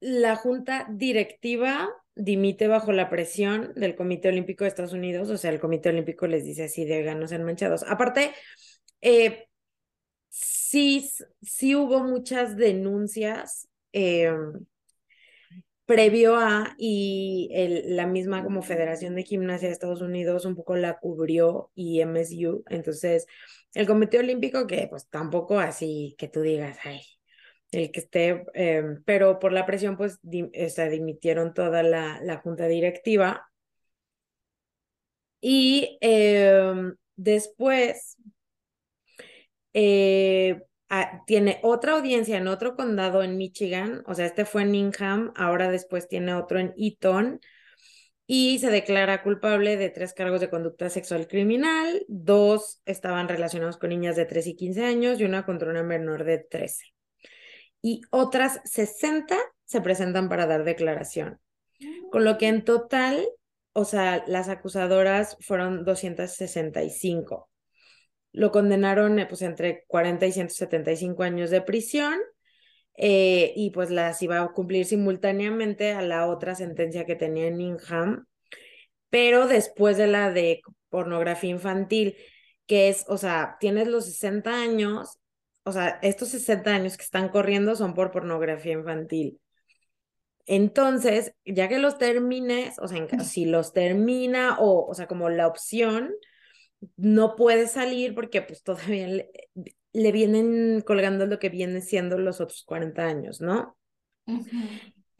la junta directiva dimite bajo la presión del Comité Olímpico de Estados Unidos, o sea, el Comité Olímpico les dice así de ganos sean manchados. Aparte, eh, sí, sí hubo muchas denuncias eh, previo a y la misma como Federación de Gimnasia de Estados Unidos un poco la cubrió y MSU. Entonces, el Comité Olímpico, que pues tampoco así que tú digas, ay, el que esté, eh, pero por la presión, pues se dimitieron toda la, la junta directiva. Y después, eh, tiene otra audiencia en otro condado en Michigan, o sea, este fue en Ingham, ahora después tiene otro en Eaton, y se declara culpable de tres cargos de conducta sexual criminal, dos estaban relacionados con niñas de 3 y 15 años y una contra una menor de 13. Y otras 60 se presentan para dar declaración, con lo que en total, o sea, las acusadoras fueron 265 lo condenaron eh, pues entre 40 y 175 años de prisión eh, y pues las iba a cumplir simultáneamente a la otra sentencia que tenía en Ingham, pero después de la de pornografía infantil, que es, o sea, tienes los 60 años, o sea, estos 60 años que están corriendo son por pornografía infantil. Entonces, ya que los termines, o sea, si los termina o, o sea, como la opción, no puede salir porque pues todavía le, vienen colgando lo que vienen siendo los otros 40 años, ¿no?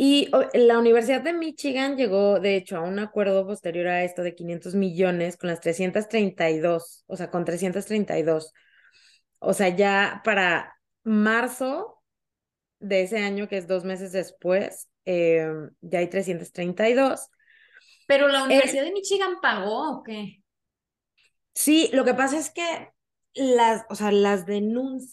Y la Universidad de Michigan llegó, de hecho, a un acuerdo posterior a esto de 500 millones con las 332, o sea, con 332. O sea, ya para marzo de ese año, que es dos meses después, em, ya hay 332.
¿Pero la Universidad de Michigan pagó o qué?
Sí, lo que pasa es que las, o sea, las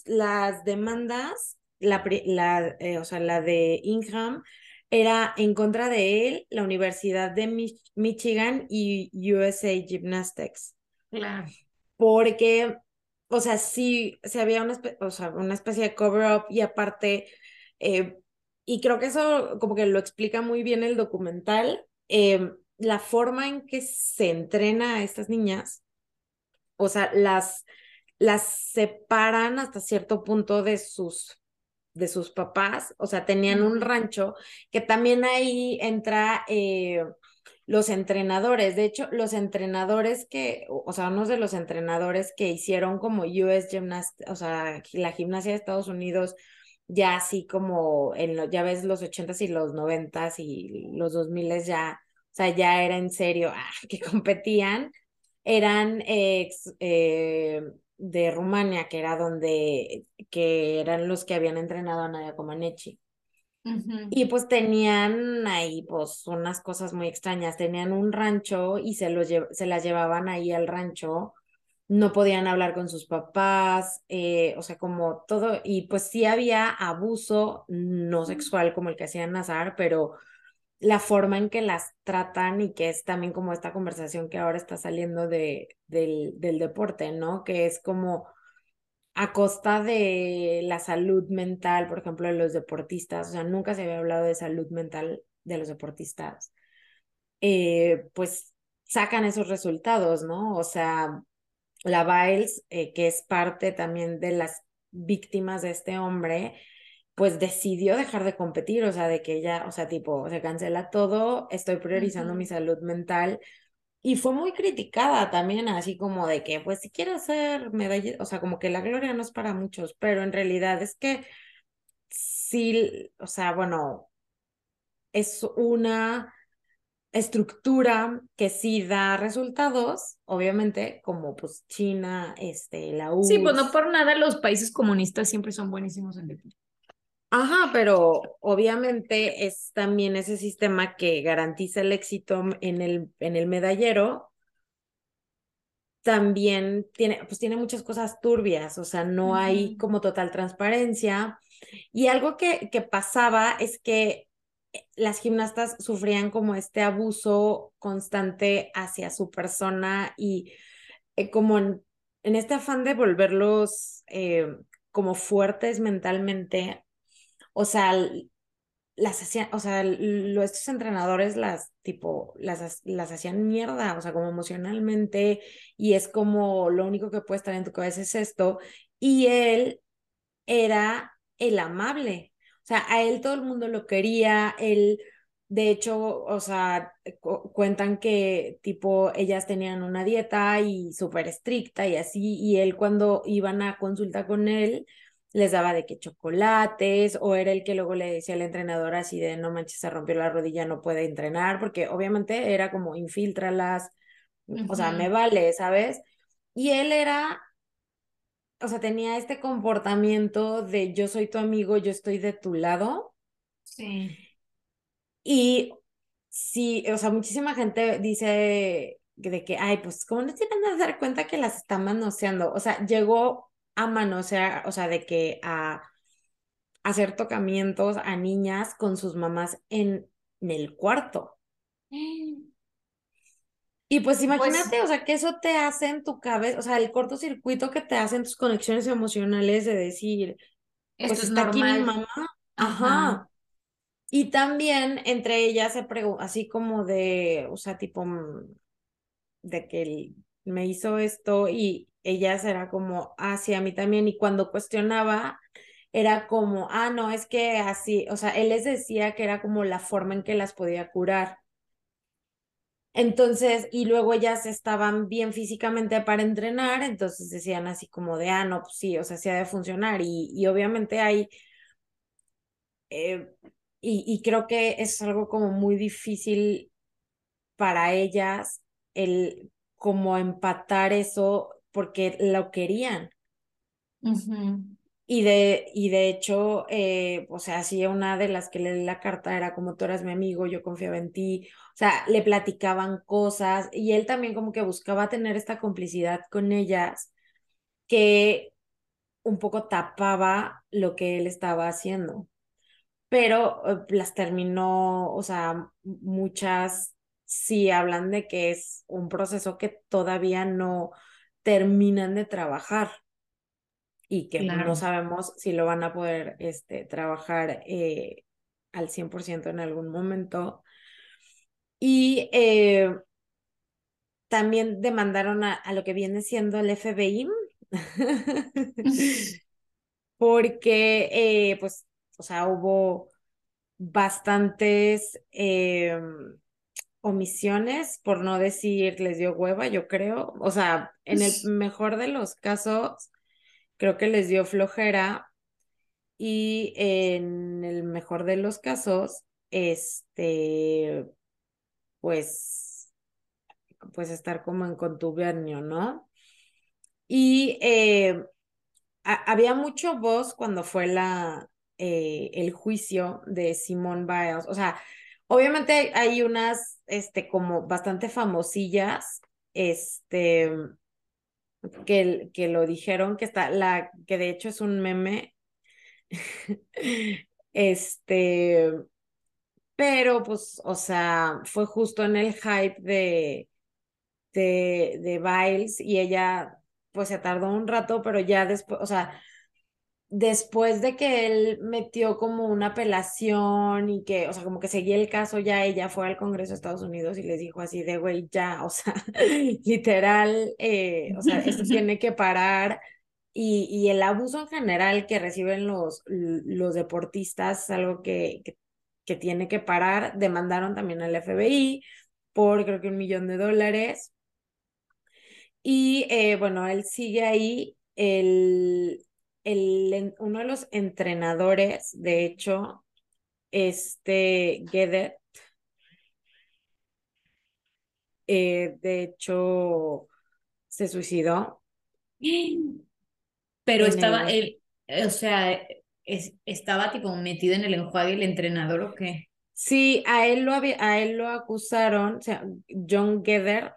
las demandas, la, la eh, o sea, la de Ingham era en contra de él, la Universidad de Michigan y USA Gymnastics.
Claro.
Porque, o sea, sí, se había una, o sea, una especie de cover-up y aparte, eh, y creo que eso como que lo explica muy bien el documental, eh, la forma en que se entrena a estas niñas o sea, las, las separan hasta cierto punto de sus, de sus papás, o sea, tenían un rancho que también ahí entra, eh, los entrenadores. De hecho, los entrenadores que, o sea, unos de los entrenadores que hicieron como US Gymnast, o sea, la gimnasia de Estados Unidos, ya así como en lo, ya ves los ochentas y los noventas y los dos miles ya, o sea, ya era en serio, <laughs> ah, que competían, eran ex, eh, de Rumania, que era donde, que eran los que habían entrenado a Nadia Comaneci. Y pues tenían ahí pues unas cosas muy extrañas, tenían un rancho y se, los se las llevaban ahí al rancho, no podían hablar con sus papás, eh, o sea, como todo, y pues sí había abuso no sexual como el que hacían Nazar, pero la forma en que las tratan y que es también como esta conversación que ahora está saliendo de, del, del deporte, ¿no? Que es como a costa de la salud mental, por ejemplo, de los deportistas, o sea, nunca se había hablado de salud mental de los deportistas, eh, pues sacan esos resultados, ¿no? O sea, la Biles, eh, que es parte también de las víctimas de este hombre, pues decidió dejar de competir, o sea, de que ella, o sea, tipo, se cancela todo, estoy priorizando mi salud mental y fue muy criticada también, así como de que, pues si quiero hacer medalla, o sea, como que la gloria no es para muchos, pero en realidad es que sí, o sea, bueno, es una estructura que sí da resultados, obviamente, como pues China, este, la U.
Sí, pues no por nada los países comunistas siempre son buenísimos en deporte.
Ajá, pero obviamente es también ese sistema que garantiza el éxito en el, en el medallero, también tiene, pues tiene muchas cosas turbias, o sea, no hay como total transparencia. Y algo que, que pasaba es que eh, las gimnastas sufrían como este abuso constante hacia su persona y eh, como en, este afán de volverlos eh, como fuertes mentalmente, o sea, las hacían, o sea, estos entrenadores las, tipo, las, las hacían mierda, o sea, como emocionalmente, y es como lo único que puede estar en tu cabeza es esto, y él era el amable, o sea, a él todo el mundo lo quería, él, de hecho, o sea, cuentan que tipo ellas tenían una dieta y súper estricta y así, y él cuando iban a consulta con él, les daba de que chocolates, o era el que luego le decía al entrenador así de no manches, se rompió la rodilla, no puede entrenar, porque obviamente era como infiltralas, o sea, me vale, ¿sabes? Y él era, o sea, tenía este comportamiento de yo soy tu amigo, yo estoy de tu lado.
Sí.
Y sí, o sea, muchísima gente dice de que, ay, pues, ¿cómo no tienen a dar cuenta que las está manoseando? O sea, llegó a manosear, o sea, de que a hacer tocamientos a niñas con sus mamás en, el cuarto. Y pues, pues imagínate, o sea, que eso te hace en tu cabeza, o sea, el cortocircuito que te hacen tus conexiones emocionales de decir, pues está aquí mi mamá. Ajá. Y también entre ellas se pregunta, así como de, o sea, tipo, mm, de que me hizo esto y ella era como, ah, mí también. Y cuando cuestionaba, era como, ah, no, es que así, o sea, él les decía que era como la forma en que las podía curar. Entonces, y luego ellas estaban bien físicamente para entrenar, entonces decían así como de, ah, no, pues sí, o sea, sí ha de funcionar. Y, y obviamente hay, eh, y, y creo que es algo como muy difícil para ellas el como empatar eso porque lo querían. Y de, y de hecho, eh, o sea, sí, una de las que leí la carta era como tú eras mi amigo, yo confiaba en ti, o sea, le platicaban cosas y él también como que buscaba tener esta complicidad con ellas que un poco tapaba lo que él estaba haciendo. Pero eh, las terminó, o sea, muchas sí hablan de que es un proceso que todavía no terminan de trabajar y que no sabemos si lo van a poder este, trabajar eh, al 100% en algún momento. Y eh, también demandaron a, lo que viene siendo el FBI, <laughs> <laughs> porque, eh, pues, o sea, hubo bastantes omisiones, por no decir les dio hueva, yo creo. O sea, en el mejor de los casos, creo que les dio flojera y en el mejor de los casos, este, pues, pues estar como en contubernio, ¿no? Y eh, había mucho voz cuando fue la, eh, el juicio de Simone Biles. O sea, obviamente hay unas, este, como bastante famosillas, este, que, que lo dijeron, que está, la, que de hecho es un meme. <laughs> este, pero pues, o sea, fue justo en el hype de, de, de Biles y ella, pues se tardó un rato, pero ya después, o sea, después de que él metió como una apelación y que, o sea, como que seguía el caso, ya ella fue al Congreso de Estados Unidos y les dijo así de, güey, ya, <laughs> o sea, literal, eh, o sea, esto <laughs> tiene que parar. Y, y, el abuso en general que reciben los, los deportistas es algo que, que, tiene que parar. Demandaron también al FBI por creo que un millón de dólares. Y eh, bueno, él sigue ahí. El, uno de los entrenadores, de hecho, este Gedet, eh, de hecho, se suicidó.
Pero estaba él, o sea, estaba tipo metido en el enjuague el entrenador o qué?
Sí, a él lo había, a él lo acusaron, o sea, John Gedert,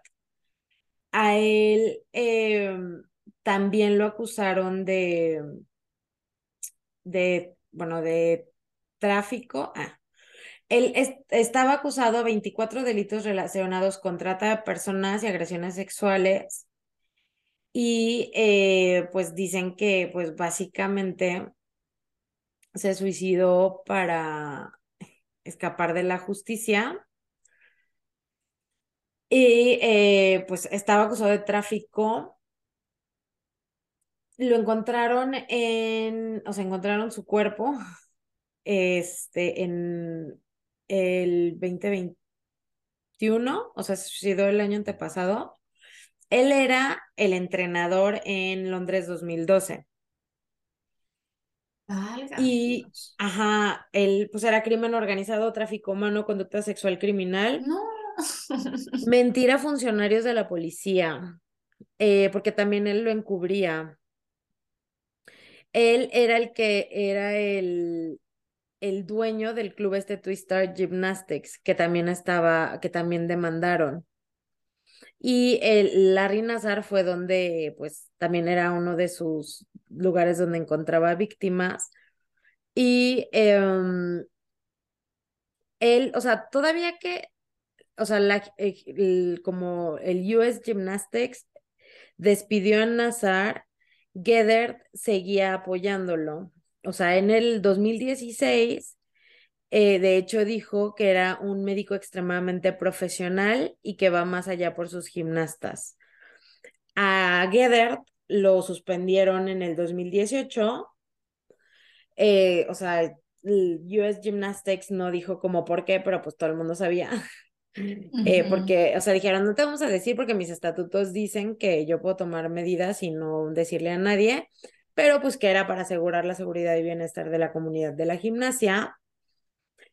a él em, también lo acusaron de, de, bueno, de tráfico. Ah, él estaba acusado de 24 delitos relacionados con trata de personas y agresiones sexuales. Y eh, pues dicen que pues básicamente se suicidó para escapar de la justicia. Y eh, pues estaba acusado de tráfico lo encontraron en, o sea, encontraron su cuerpo <laughs> este, en el 2021, o sea, se suicidó el año antepasado. Él era el entrenador en Londres 2012. y, ajá, él pues era crimen organizado, tráfico humano, conducta sexual criminal.
No.
Mentira a funcionarios de la policía, eh, porque también él lo encubría. Él era el que era el, el dueño del club este Twistar Gymnastics, que también estaba, que también demandaron. Y el Larry Nazar fue donde, pues, también era uno de sus lugares donde encontraba víctimas. Y em, él, o sea, todavía que, o sea, la, como el US Gymnastics despidió a Nazar, Gedert seguía apoyándolo. O sea, en el 2016, eh, de hecho, dijo que era un médico extremadamente profesional y que va más allá por sus gimnastas. A Gedert lo suspendieron en el 2018. Eh, o sea, el US Gymnastics no dijo como por qué, pero pues todo el mundo sabía. <laughs> Eh, porque, o sea, dijeron, no te vamos a decir porque mis estatutos dicen que yo puedo tomar medidas y no decirle a nadie, pero pues que era para asegurar la seguridad y bienestar de la comunidad de la gimnasia.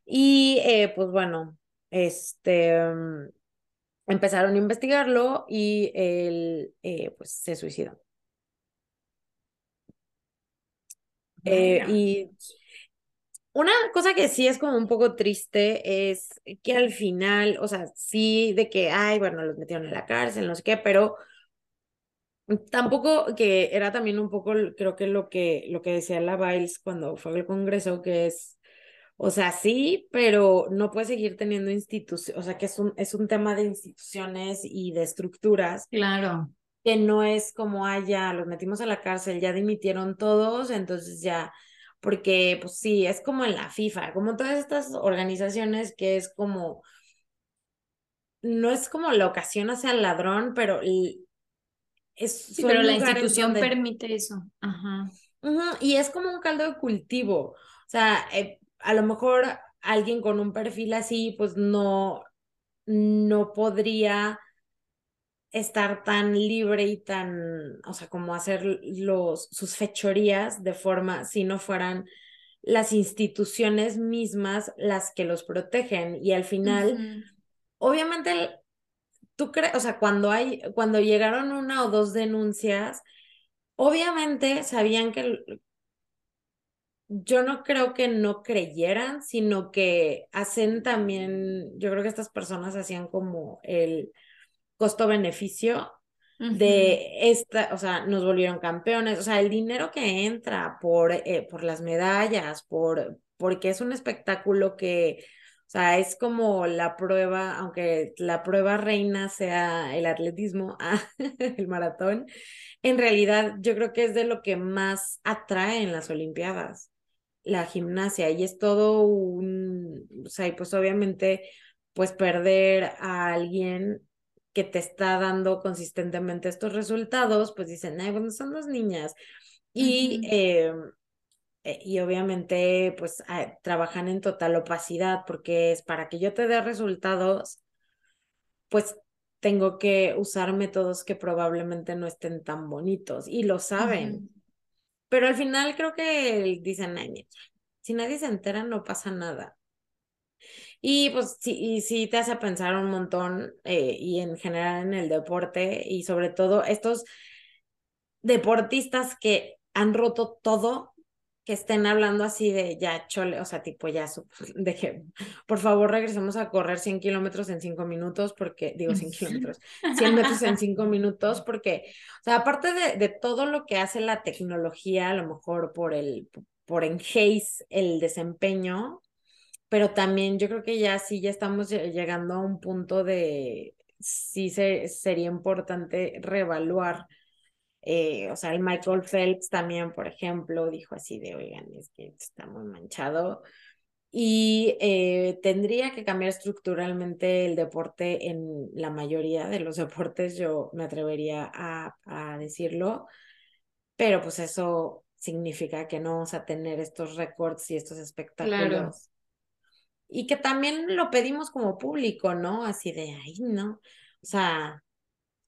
Y eh, pues bueno, este, mm, empezaron a investigarlo y él eh, pues se suicidó. y una cosa que sí es como un poco triste es que al final, o sea, sí de que, ay, bueno, los metieron en la cárcel, no sé qué, pero tampoco que era también un poco, creo que lo que, lo que decía la Biles cuando fue al Congreso, que es, o sea, sí, pero no puede seguir teniendo instituciones, o sea, que es un, es un tema de instituciones y de estructuras.
Claro.
Que no es como, ah, ya, los metimos a la cárcel, ya dimitieron todos, entonces ya porque pues sí, es como en la FIFA, como todas estas organizaciones que es como, no es como la ocasión hacia el ladrón, pero es...
Sí, pero la institución permite eso. Ajá.
y es como un caldo de cultivo, o sea, eh, a lo mejor alguien con un perfil así, pues no, no podría estar tan libre y tan, o sea, como hacer los, sus fechorías de forma, si no fueran las instituciones mismas las que los protegen. Y al final, obviamente, tú crees, o sea, cuando hay, cuando llegaron una o dos denuncias, obviamente sabían que yo no creo que no creyeran, sino que hacen también, yo creo que estas personas hacían como el costo-beneficio de esta, o sea, nos volvieron campeones, o sea, el dinero que entra por, eh, por las medallas, por, porque es un espectáculo que, o sea, es como la prueba, aunque la prueba reina sea el atletismo, <laughs> ah, el maratón, en realidad yo creo que es de lo que más atrae en las Olimpiadas, la gimnasia, y es todo un, o sea, y pues obviamente, pues perder a alguien que te está dando consistentemente estos resultados, pues dicen, ay, bueno, son dos niñas. Y, eh, eh, y obviamente, pues ah, trabajan en total opacidad, porque es para que yo te dé resultados, pues tengo que usar métodos que probablemente no estén tan bonitos y lo saben. Pero al final creo que dicen, ay, si nadie se entera, no pasa nada. Y pues sí, y sí te hace pensar un montón eh, y en general en el deporte y sobre todo estos deportistas que han roto todo, que estén hablando así de ya chole, o sea, tipo ya, <laughs> de que por favor regresemos a correr 100 kilómetros en 5 minutos, porque, digo 100 kilómetros, 100 metros en 5 minutos, porque, o sea, aparte de, de todo lo que hace la tecnología, a lo mejor por el, por enhace el desempeño, pero también yo creo que ya sí, ya estamos llegando a un punto de, sí se, sería importante reevaluar. Eh, o sea, el Michael Phelps también, por ejemplo, dijo así de, oigan, es que está muy manchado. Y eh, tendría que cambiar estructuralmente el deporte en la mayoría de los <laughs> deportes, yo me atrevería a, a decirlo, pero pues eso significa que no vamos a tener estos récords y estos espectáculos y que también lo pedimos como público, ¿no? Así de, ay, no, o sea,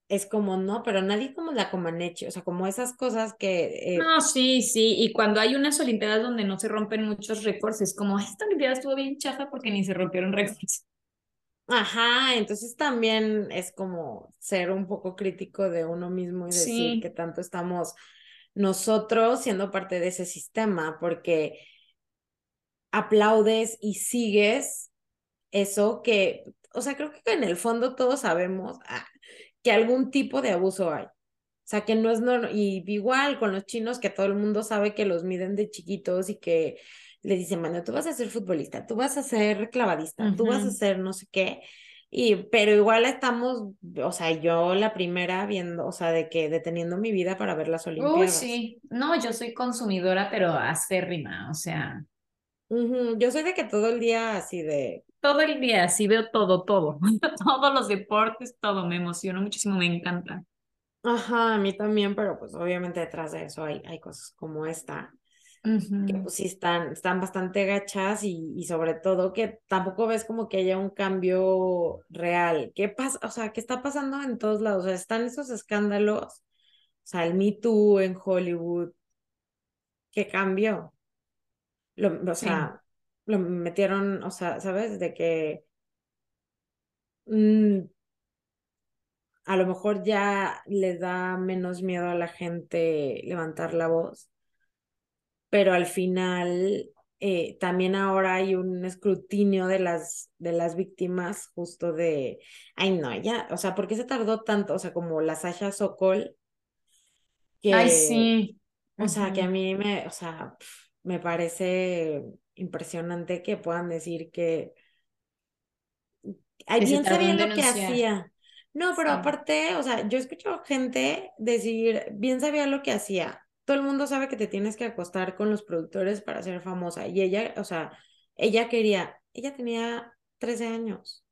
es como, no, pero nadie como la Comaneci, o sea, como esas cosas que...
Eh... No, sí, sí, y cuando hay unas Olimpiadas donde no se rompen muchos récords, es como, esta Olimpiada estuvo bien chafa porque ni se rompieron récords.
Ajá, entonces también es como ser un poco crítico de uno mismo y decir que tanto estamos nosotros siendo parte de ese sistema, porque aplaudes y sigues eso que, o sea, creo que en el fondo todos sabemos ah, que algún tipo de abuso hay. O sea, que no es normal, y igual con los chinos que todo el mundo sabe que los miden de chiquitos y que le dicen, bueno, tú vas a ser futbolista, tú vas a ser clavadista, tú vas a ser no sé qué. Y, pero igual estamos, o sea, yo la primera viendo, o sea, de que deteniendo mi vida para ver las Olimpiadas. Uy,
sí, no, yo soy consumidora, pero acérrima, o sea,
yo soy de que todo el día así de...
Todo el día, así veo todo, todo. <laughs> Todos los deportes, todo. Me emociona muchísimo, me encanta.
Ajá, a mí también, pero pues obviamente detrás de eso hay, hay cosas como esta. que pues sí están, están bastante gachas y, y, sobre todo que tampoco ves como que haya un cambio real. ¿Qué pasa? O sea, ¿qué está pasando en todos lados? O sea, están esos escándalos, o sea, el Me Too en Hollywood, ¿qué cambió? Lo, o sea, lo metieron, o sea, ¿sabes? De que mm, a lo mejor ya le da menos miedo a la gente levantar la voz, pero al final eh, también ahora hay un escrutinio de las, de las víctimas justo de, ay no, ya, o sea, ¿por qué se tardó tanto? O sea, como la Sasha Sokol,
que, ay, sí.
O sea, que a mí me, o sea, me parece impresionante que puedan decir que bien sabía lo que hacía. No, pero aparte, o sea, yo escucho gente decir, bien sabía lo que hacía. Todo el mundo sabe que te tienes que acostar con los productores para ser famosa. Y ella, o sea, ella quería, ella tenía 13 años.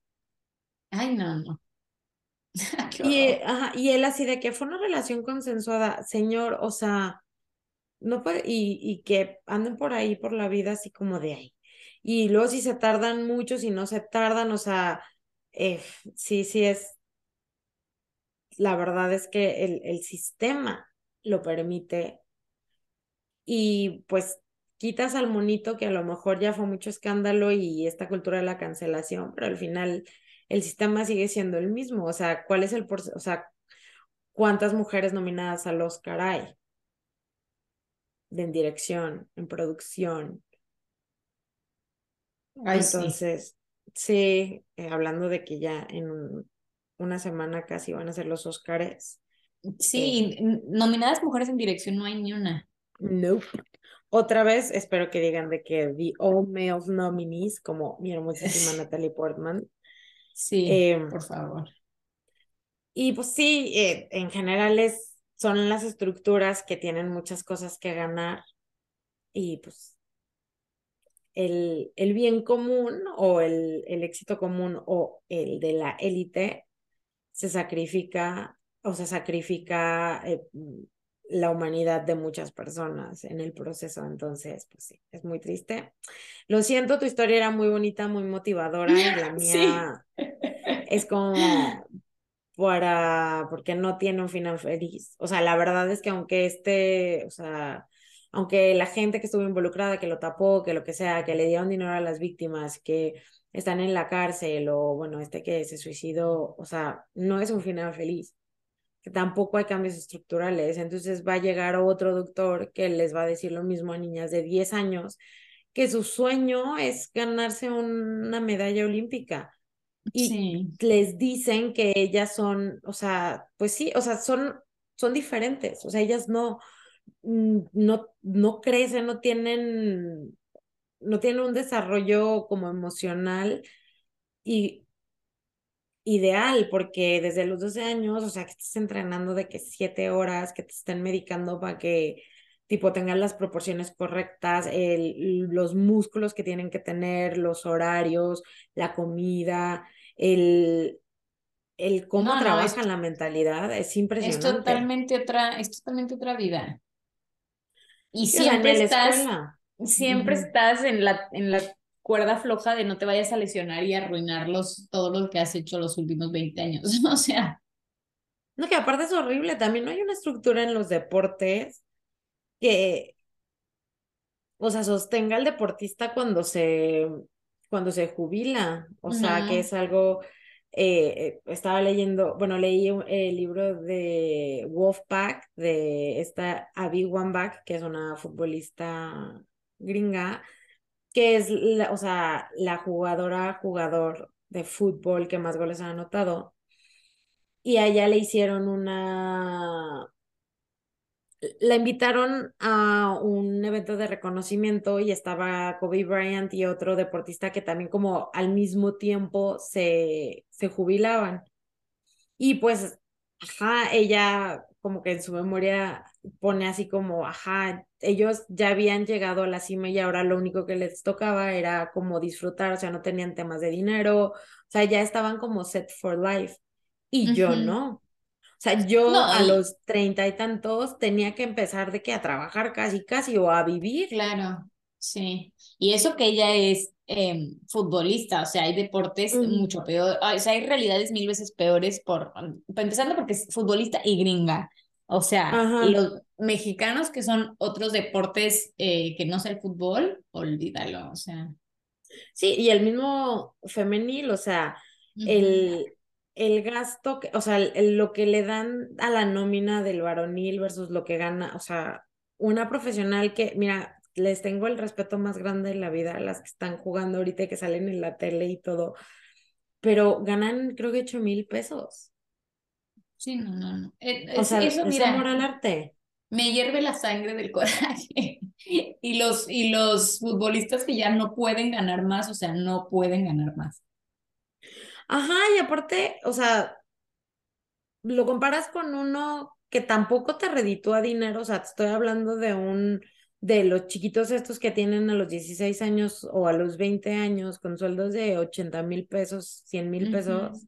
Ay, no, no. <laughs>
y, ajá, y él así de que fue una relación consensuada, señor, o sea, no puede, y, y que anden por ahí por la vida así como de ahí. Y luego si se tardan mucho, si no se tardan, o sea, eh, sí, sí es, la verdad es que el, el sistema lo permite y pues quitas al monito que a lo mejor ya fue mucho escándalo y esta cultura de la cancelación, pero al final el sistema sigue siendo el mismo, o sea, ¿cuál es el o sea, cuántas mujeres nominadas al Oscar hay? En dirección, en producción. Entonces, sí, eh, hablando de que ya en una semana casi van a ser los Oscars.
Sí, eh, nominadas mujeres en dirección no hay ni una.
No. Otra vez espero que digan de que the all male nominees, como mi hermosísima <laughs> Natalie Portman.
Sí, em, por favor.
Y pues sí, eh, en general es, son las estructuras que tienen muchas cosas que ganar y pues el, el bien común o el, el éxito común o el de la élite se sacrifica o se sacrifica eh, la humanidad de muchas personas en el proceso. Entonces, pues sí, es muy triste. Lo siento, tu historia era muy bonita, muy motivadora y la <laughs> mía es como para, porque no tiene un final feliz. O sea, la verdad es que aunque este, o sea, aunque la gente que estuvo involucrada, que lo tapó, que lo que sea, que le dieron dinero a las víctimas, que están en la cárcel o bueno, este que se suicidó, o sea, no es un final feliz que tampoco hay cambios estructurales. Entonces va a llegar otro doctor que les va a decir lo mismo a niñas de 10 años, que su sueño es ganarse una medalla olímpica. Y les dicen que ellas son, o sea, pues sí, o sea, son, son diferentes, o sea, ellas no, mm, no, no crecen, no tienen, no tienen un desarrollo como emocional y ideal, porque desde los 12 años, o sea, que estés entrenando de que siete horas, que te estén medicando para que tipo tengan las proporciones correctas, el, los músculos que tienen que tener, los horarios, la comida, el, el cómo trabajan la mentalidad, es impresionante.
Es totalmente otra, es totalmente otra vida. Y siempre estás, siempre estás en la, en la cuerda floja de no te vayas a lesionar y arruinar los, todo lo que has hecho los últimos 20 años. <laughs> o sea.
No, que aparte es horrible. También no hay una estructura en los deportes que, o sea, sostenga al deportista cuando se, cuando se jubila. O sea, que es algo. Eh, eh, estaba leyendo, bueno, leí el libro de Wolfpack de esta Abby Wambach, que es una futbolista gringa, que es, la, o sea, la jugadora, jugador de fútbol que más goles ha anotado. Y a ella le hicieron una... La invitaron a un evento de reconocimiento y estaba Kobe Bryant y otro deportista que también como al mismo tiempo se, se jubilaban. Y pues, ajá, ella como que en su memoria pone así como, ajá, ellos ya habían llegado a la cima y ahora lo único que les tocaba era como disfrutar, o sea, no tenían temas de dinero, o sea, ya estaban como set for life. Y yo no. O sea, yo a los treinta y tantos tenía que empezar de que a trabajar casi, casi o a vivir.
Claro, sí. Y eso que ella es em, futbolista, o sea, hay deportes mucho peor, o sea, hay realidades mil veces peores por, empezando porque es futbolista y gringa. O sea, los mexicanos que son otros deportes eh, que no sea el fútbol, olvídalo, o sea.
Sí, y el mismo femenil, o sea, el, el gasto, que, o sea, lo que le dan a la nómina del varonil versus lo que gana, o sea, una profesional que, mira, les tengo el respeto más grande en la vida a las que están jugando ahorita y que salen en la tele y todo, pero ganan creo que ocho mil pesos.
Sí, no, no, no.
Eh, o sea, eso, mira, amor al arte.
Me hierve la sangre del coraje. <laughs> y, los, y los futbolistas que ya no pueden ganar más, o sea, no pueden ganar más.
Ajá, y aparte, o sea, lo comparas con uno que tampoco te reditúa dinero, o sea, te estoy hablando de un, de los chiquitos estos que tienen a los 16 años o a los 20 años con sueldos de 80 mil pesos, 100 mil pesos.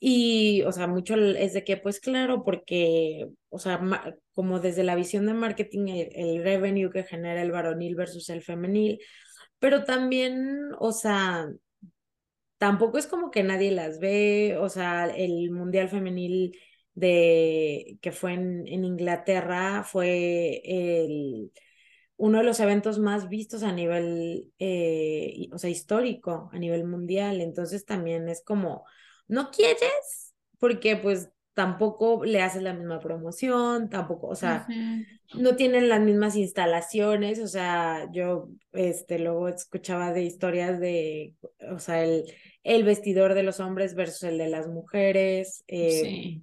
Y, o sea, mucho es de que, pues claro, porque, o sea, como desde la visión de marketing, el, revenue que genera el varonil versus el femenil, pero también, o sea, tampoco es como que nadie las ve, o sea, el Mundial Femenil de que fue en, en Inglaterra fue el, uno de los eventos más vistos a nivel, eh, o sea, histórico, a nivel mundial. Entonces también es como, ¿no quieres? Porque pues tampoco le haces la misma promoción, tampoco, o sea, no tienen las mismas instalaciones, o sea, yo este luego escuchaba de historias de, o sea, el, el vestidor de los hombres versus el de las mujeres. Eh, sí.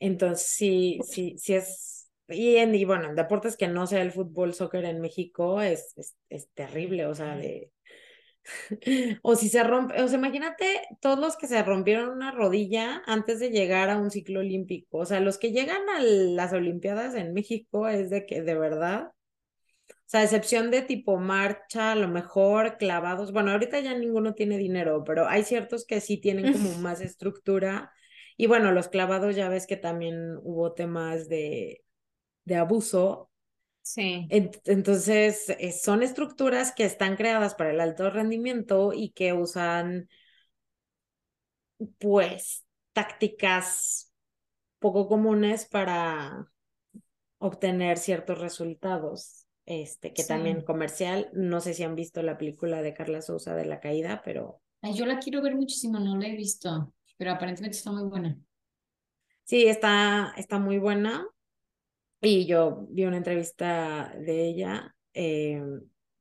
Entonces, sí, sí, sí es, y, en, y bueno, deportes que no sea el fútbol, soccer en México es, es, es terrible, o sea, de <laughs> o si se rompe, o sea, imagínate todos los que se rompieron una rodilla antes de llegar a un ciclo olímpico, o sea, los que llegan a las Olimpiadas en México es de que de verdad, o sea, excepción de tipo marcha, a lo mejor clavados, bueno, ahorita ya ninguno tiene dinero, pero hay ciertos que sí tienen como más estructura. Y bueno, los clavados ya ves que también hubo temas de, de abuso
Sí.
Entonces, eh, son estructuras que están creadas para el alto rendimiento y que usan, pues, tácticas poco comunes para obtener ciertos resultados. Este, que también comercial, no sé si han visto la película de Carla Sousa de la caída, pero.
yo la quiero ver muchísimo, no la he visto, pero aparentemente está muy buena.
Sí, está, está muy buena. Y yo vi una entrevista de ella eh,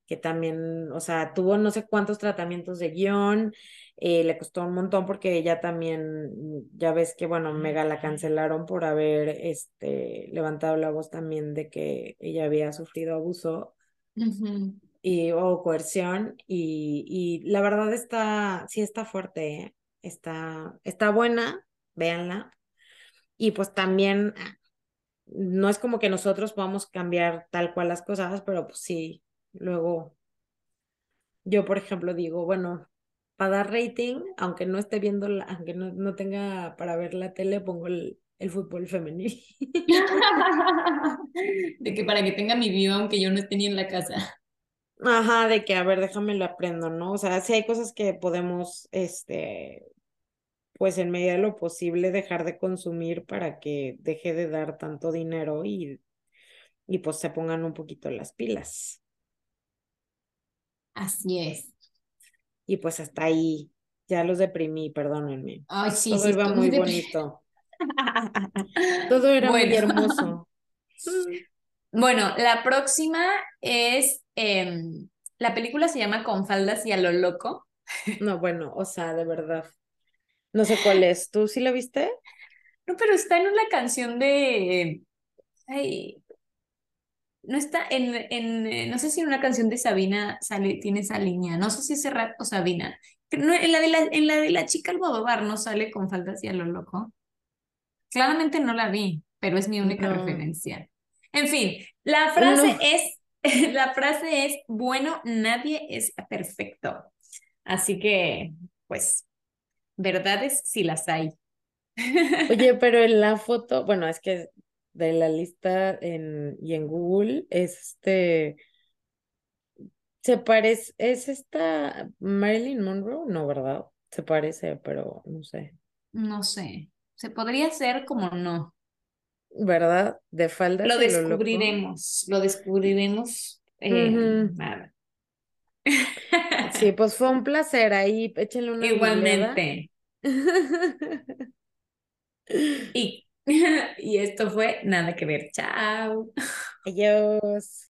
que también, o sea, tuvo no sé cuántos tratamientos de guion, eh, le costó un montón porque ella también, ya ves que, bueno, Mega la cancelaron por haber este, levantado la voz también de que ella había sufrido abuso y, o coerción y, y la verdad está, sí está fuerte, ¿eh? está, está buena, véanla. Y pues también no es como que nosotros podamos cambiar tal cual las cosas, pero pues sí, luego yo, por ejemplo, digo, bueno, para dar rating, aunque no esté viendo, la, aunque no, no tenga para ver la tele, pongo el, el fútbol femenil. <laughs>
de que para que tenga mi vida, aunque yo no esté ni en la casa.
Ajá, de que, a ver, déjame lo aprendo, ¿no? O sea, si hay cosas que podemos, este, pues en medida de lo posible dejar de consumir para que deje de dar tanto dinero y, y pues se pongan un poquito las pilas.
Así es.
Y pues hasta ahí, ya los deprimí, perdónenme.
Ay, sí,
Todo iba muy bonito. <laughs> Todo era muy hermoso. <laughs>
Bueno, la próxima es, em, la película se llama Con faldas y a lo loco.
No, bueno, o sea, de verdad. No sé cuál es. ¿Tú sí la viste?
No, pero está en una canción de. Ay, no está en, en, eh, no sé si en una canción de Sabina sale, tiene esa línea, no sé si es rap o Sabina. No, en, la de la, en la de la chica Almodóvar no sale con faldas y a lo loco. Claramente no la vi, pero es mi única referencia. En fin, la frase es, <laughs> la frase es, bueno, nadie es perfecto. Así que, pues, verdades si las hay. <laughs>
Oye, pero en la foto, bueno, es que de la lista en, y en Google, este, se parece, ¿es esta Marilyn Monroe? No, ¿verdad? Se parece, pero no sé.
No sé, se podría ser como no.
¿Verdad? De falda.
Lo descubriremos, lo, descubriremos. Eh,
Sí, <laughs> pues fue un placer ahí, échenle una
Igualmente. <laughs> y, <laughs> y esto fue Nada que ver. Chao.
Adiós.